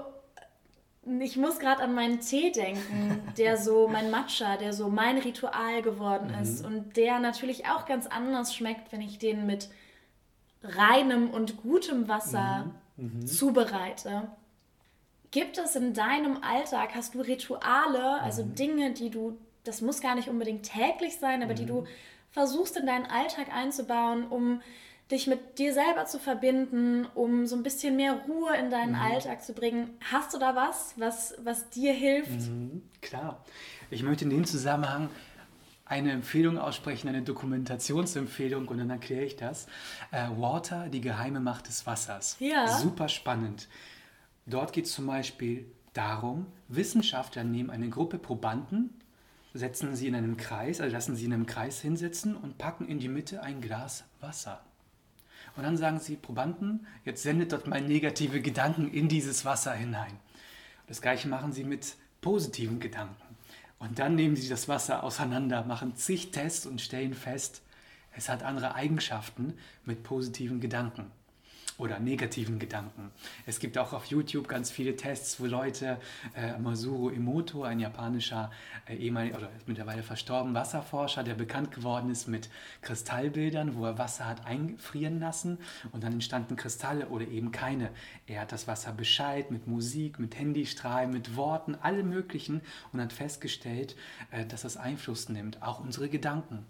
ich muss gerade an meinen Tee denken, der so *laughs* mein Matcha, der so mein Ritual geworden mhm. ist und der natürlich auch ganz anders schmeckt, wenn ich den mit reinem und gutem Wasser mhm. Mhm. zubereite. Gibt es in deinem Alltag, hast du Rituale, also mhm. Dinge, die du, das muss gar nicht unbedingt täglich sein, aber die du mhm. versuchst in deinen Alltag einzubauen, um dich mit dir selber zu verbinden, um so ein bisschen mehr Ruhe in deinen mhm. Alltag zu bringen. Hast du da was, was, was dir hilft? Mhm, klar. Ich möchte in dem Zusammenhang eine Empfehlung aussprechen, eine Dokumentationsempfehlung und dann erkläre ich das. Äh, Water, die geheime Macht des Wassers. Ja. Super spannend. Dort geht es zum Beispiel darum, Wissenschaftler nehmen eine Gruppe Probanden, setzen sie in einen Kreis, also lassen sie in einem Kreis hinsetzen und packen in die Mitte ein Glas Wasser. Und dann sagen sie, Probanden, jetzt sendet dort mal negative Gedanken in dieses Wasser hinein. Das gleiche machen sie mit positiven Gedanken. Und dann nehmen sie das Wasser auseinander, machen zig Tests und stellen fest, es hat andere Eigenschaften mit positiven Gedanken oder negativen Gedanken. Es gibt auch auf YouTube ganz viele Tests, wo Leute, äh, Masuro Emoto, ein japanischer äh, ehemaliger oder mittlerweile verstorben Wasserforscher, der bekannt geworden ist mit Kristallbildern, wo er Wasser hat einfrieren lassen und dann entstanden Kristalle oder eben keine. Er hat das Wasser Bescheid mit Musik, mit Handystrahlen, mit Worten, alle möglichen und hat festgestellt, äh, dass das Einfluss nimmt, auch unsere Gedanken.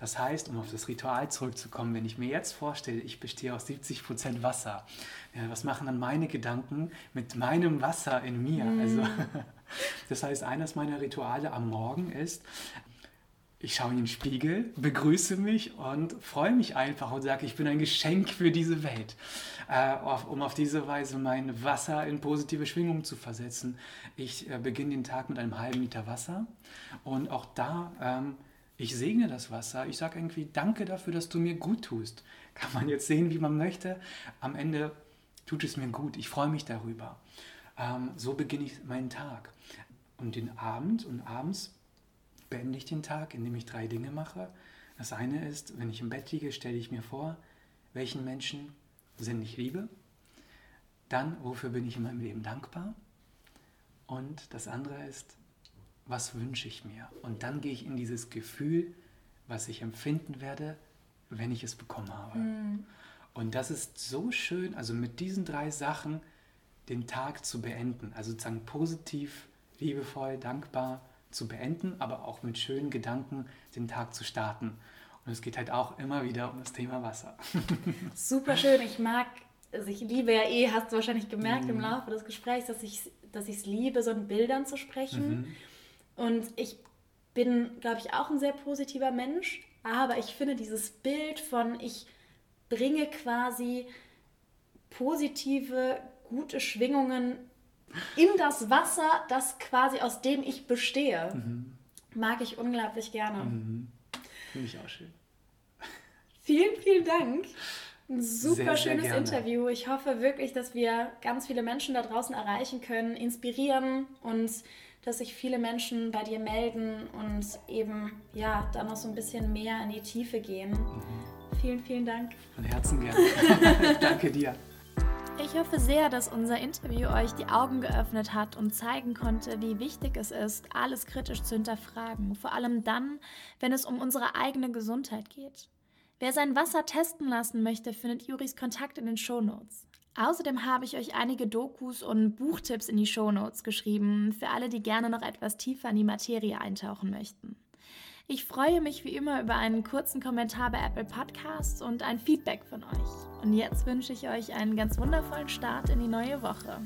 Das heißt, um auf das Ritual zurückzukommen, wenn ich mir jetzt vorstelle, ich bestehe aus 70 Prozent Wasser, ja, was machen dann meine Gedanken mit meinem Wasser in mir? Mm. Also, *laughs* das heißt, eines meiner Rituale am Morgen ist, ich schaue in den Spiegel, begrüße mich und freue mich einfach und sage, ich bin ein Geschenk für diese Welt, äh, um auf diese Weise mein Wasser in positive Schwingungen zu versetzen. Ich äh, beginne den Tag mit einem halben Liter Wasser und auch da ähm, ich segne das Wasser. Ich sage irgendwie Danke dafür, dass du mir gut tust. Kann man jetzt sehen, wie man möchte. Am Ende tut es mir gut. Ich freue mich darüber. Ähm, so beginne ich meinen Tag. Und den Abend und abends beende ich den Tag, indem ich drei Dinge mache. Das eine ist, wenn ich im Bett liege, stelle ich mir vor, welchen Menschen sind ich liebe. Dann, wofür bin ich in meinem Leben dankbar. Und das andere ist, was wünsche ich mir? Und dann gehe ich in dieses Gefühl, was ich empfinden werde, wenn ich es bekommen habe. Mhm. Und das ist so schön, also mit diesen drei Sachen den Tag zu beenden. Also sozusagen positiv, liebevoll, dankbar zu beenden, aber auch mit schönen Gedanken den Tag zu starten. Und es geht halt auch immer wieder um das Thema Wasser. *laughs* Super schön. Ich mag, also ich liebe ja eh, hast du wahrscheinlich gemerkt mhm. im Laufe des Gesprächs, dass ich dass es liebe, so in Bildern zu sprechen. Mhm. Und ich bin, glaube ich, auch ein sehr positiver Mensch, aber ich finde dieses Bild von, ich bringe quasi positive, gute Schwingungen in das Wasser, das quasi aus dem ich bestehe, mhm. mag ich unglaublich gerne. Mhm. Finde ich auch schön. *laughs* Vielen, vielen Dank. Ein super sehr, schönes sehr Interview. Ich hoffe wirklich, dass wir ganz viele Menschen da draußen erreichen können, inspirieren und dass sich viele Menschen bei dir melden und eben ja dann noch so ein bisschen mehr in die Tiefe gehen. Mhm. Vielen, vielen Dank. Von Herzen gerne. *laughs* *laughs* Danke dir. Ich hoffe sehr, dass unser Interview euch die Augen geöffnet hat und zeigen konnte, wie wichtig es ist, alles kritisch zu hinterfragen, vor allem dann, wenn es um unsere eigene Gesundheit geht. Wer sein Wasser testen lassen möchte, findet Juris Kontakt in den Shownotes. Außerdem habe ich euch einige Dokus und Buchtipps in die Shownotes geschrieben, für alle, die gerne noch etwas tiefer in die Materie eintauchen möchten. Ich freue mich wie immer über einen kurzen Kommentar bei Apple Podcasts und ein Feedback von euch. Und jetzt wünsche ich euch einen ganz wundervollen Start in die neue Woche.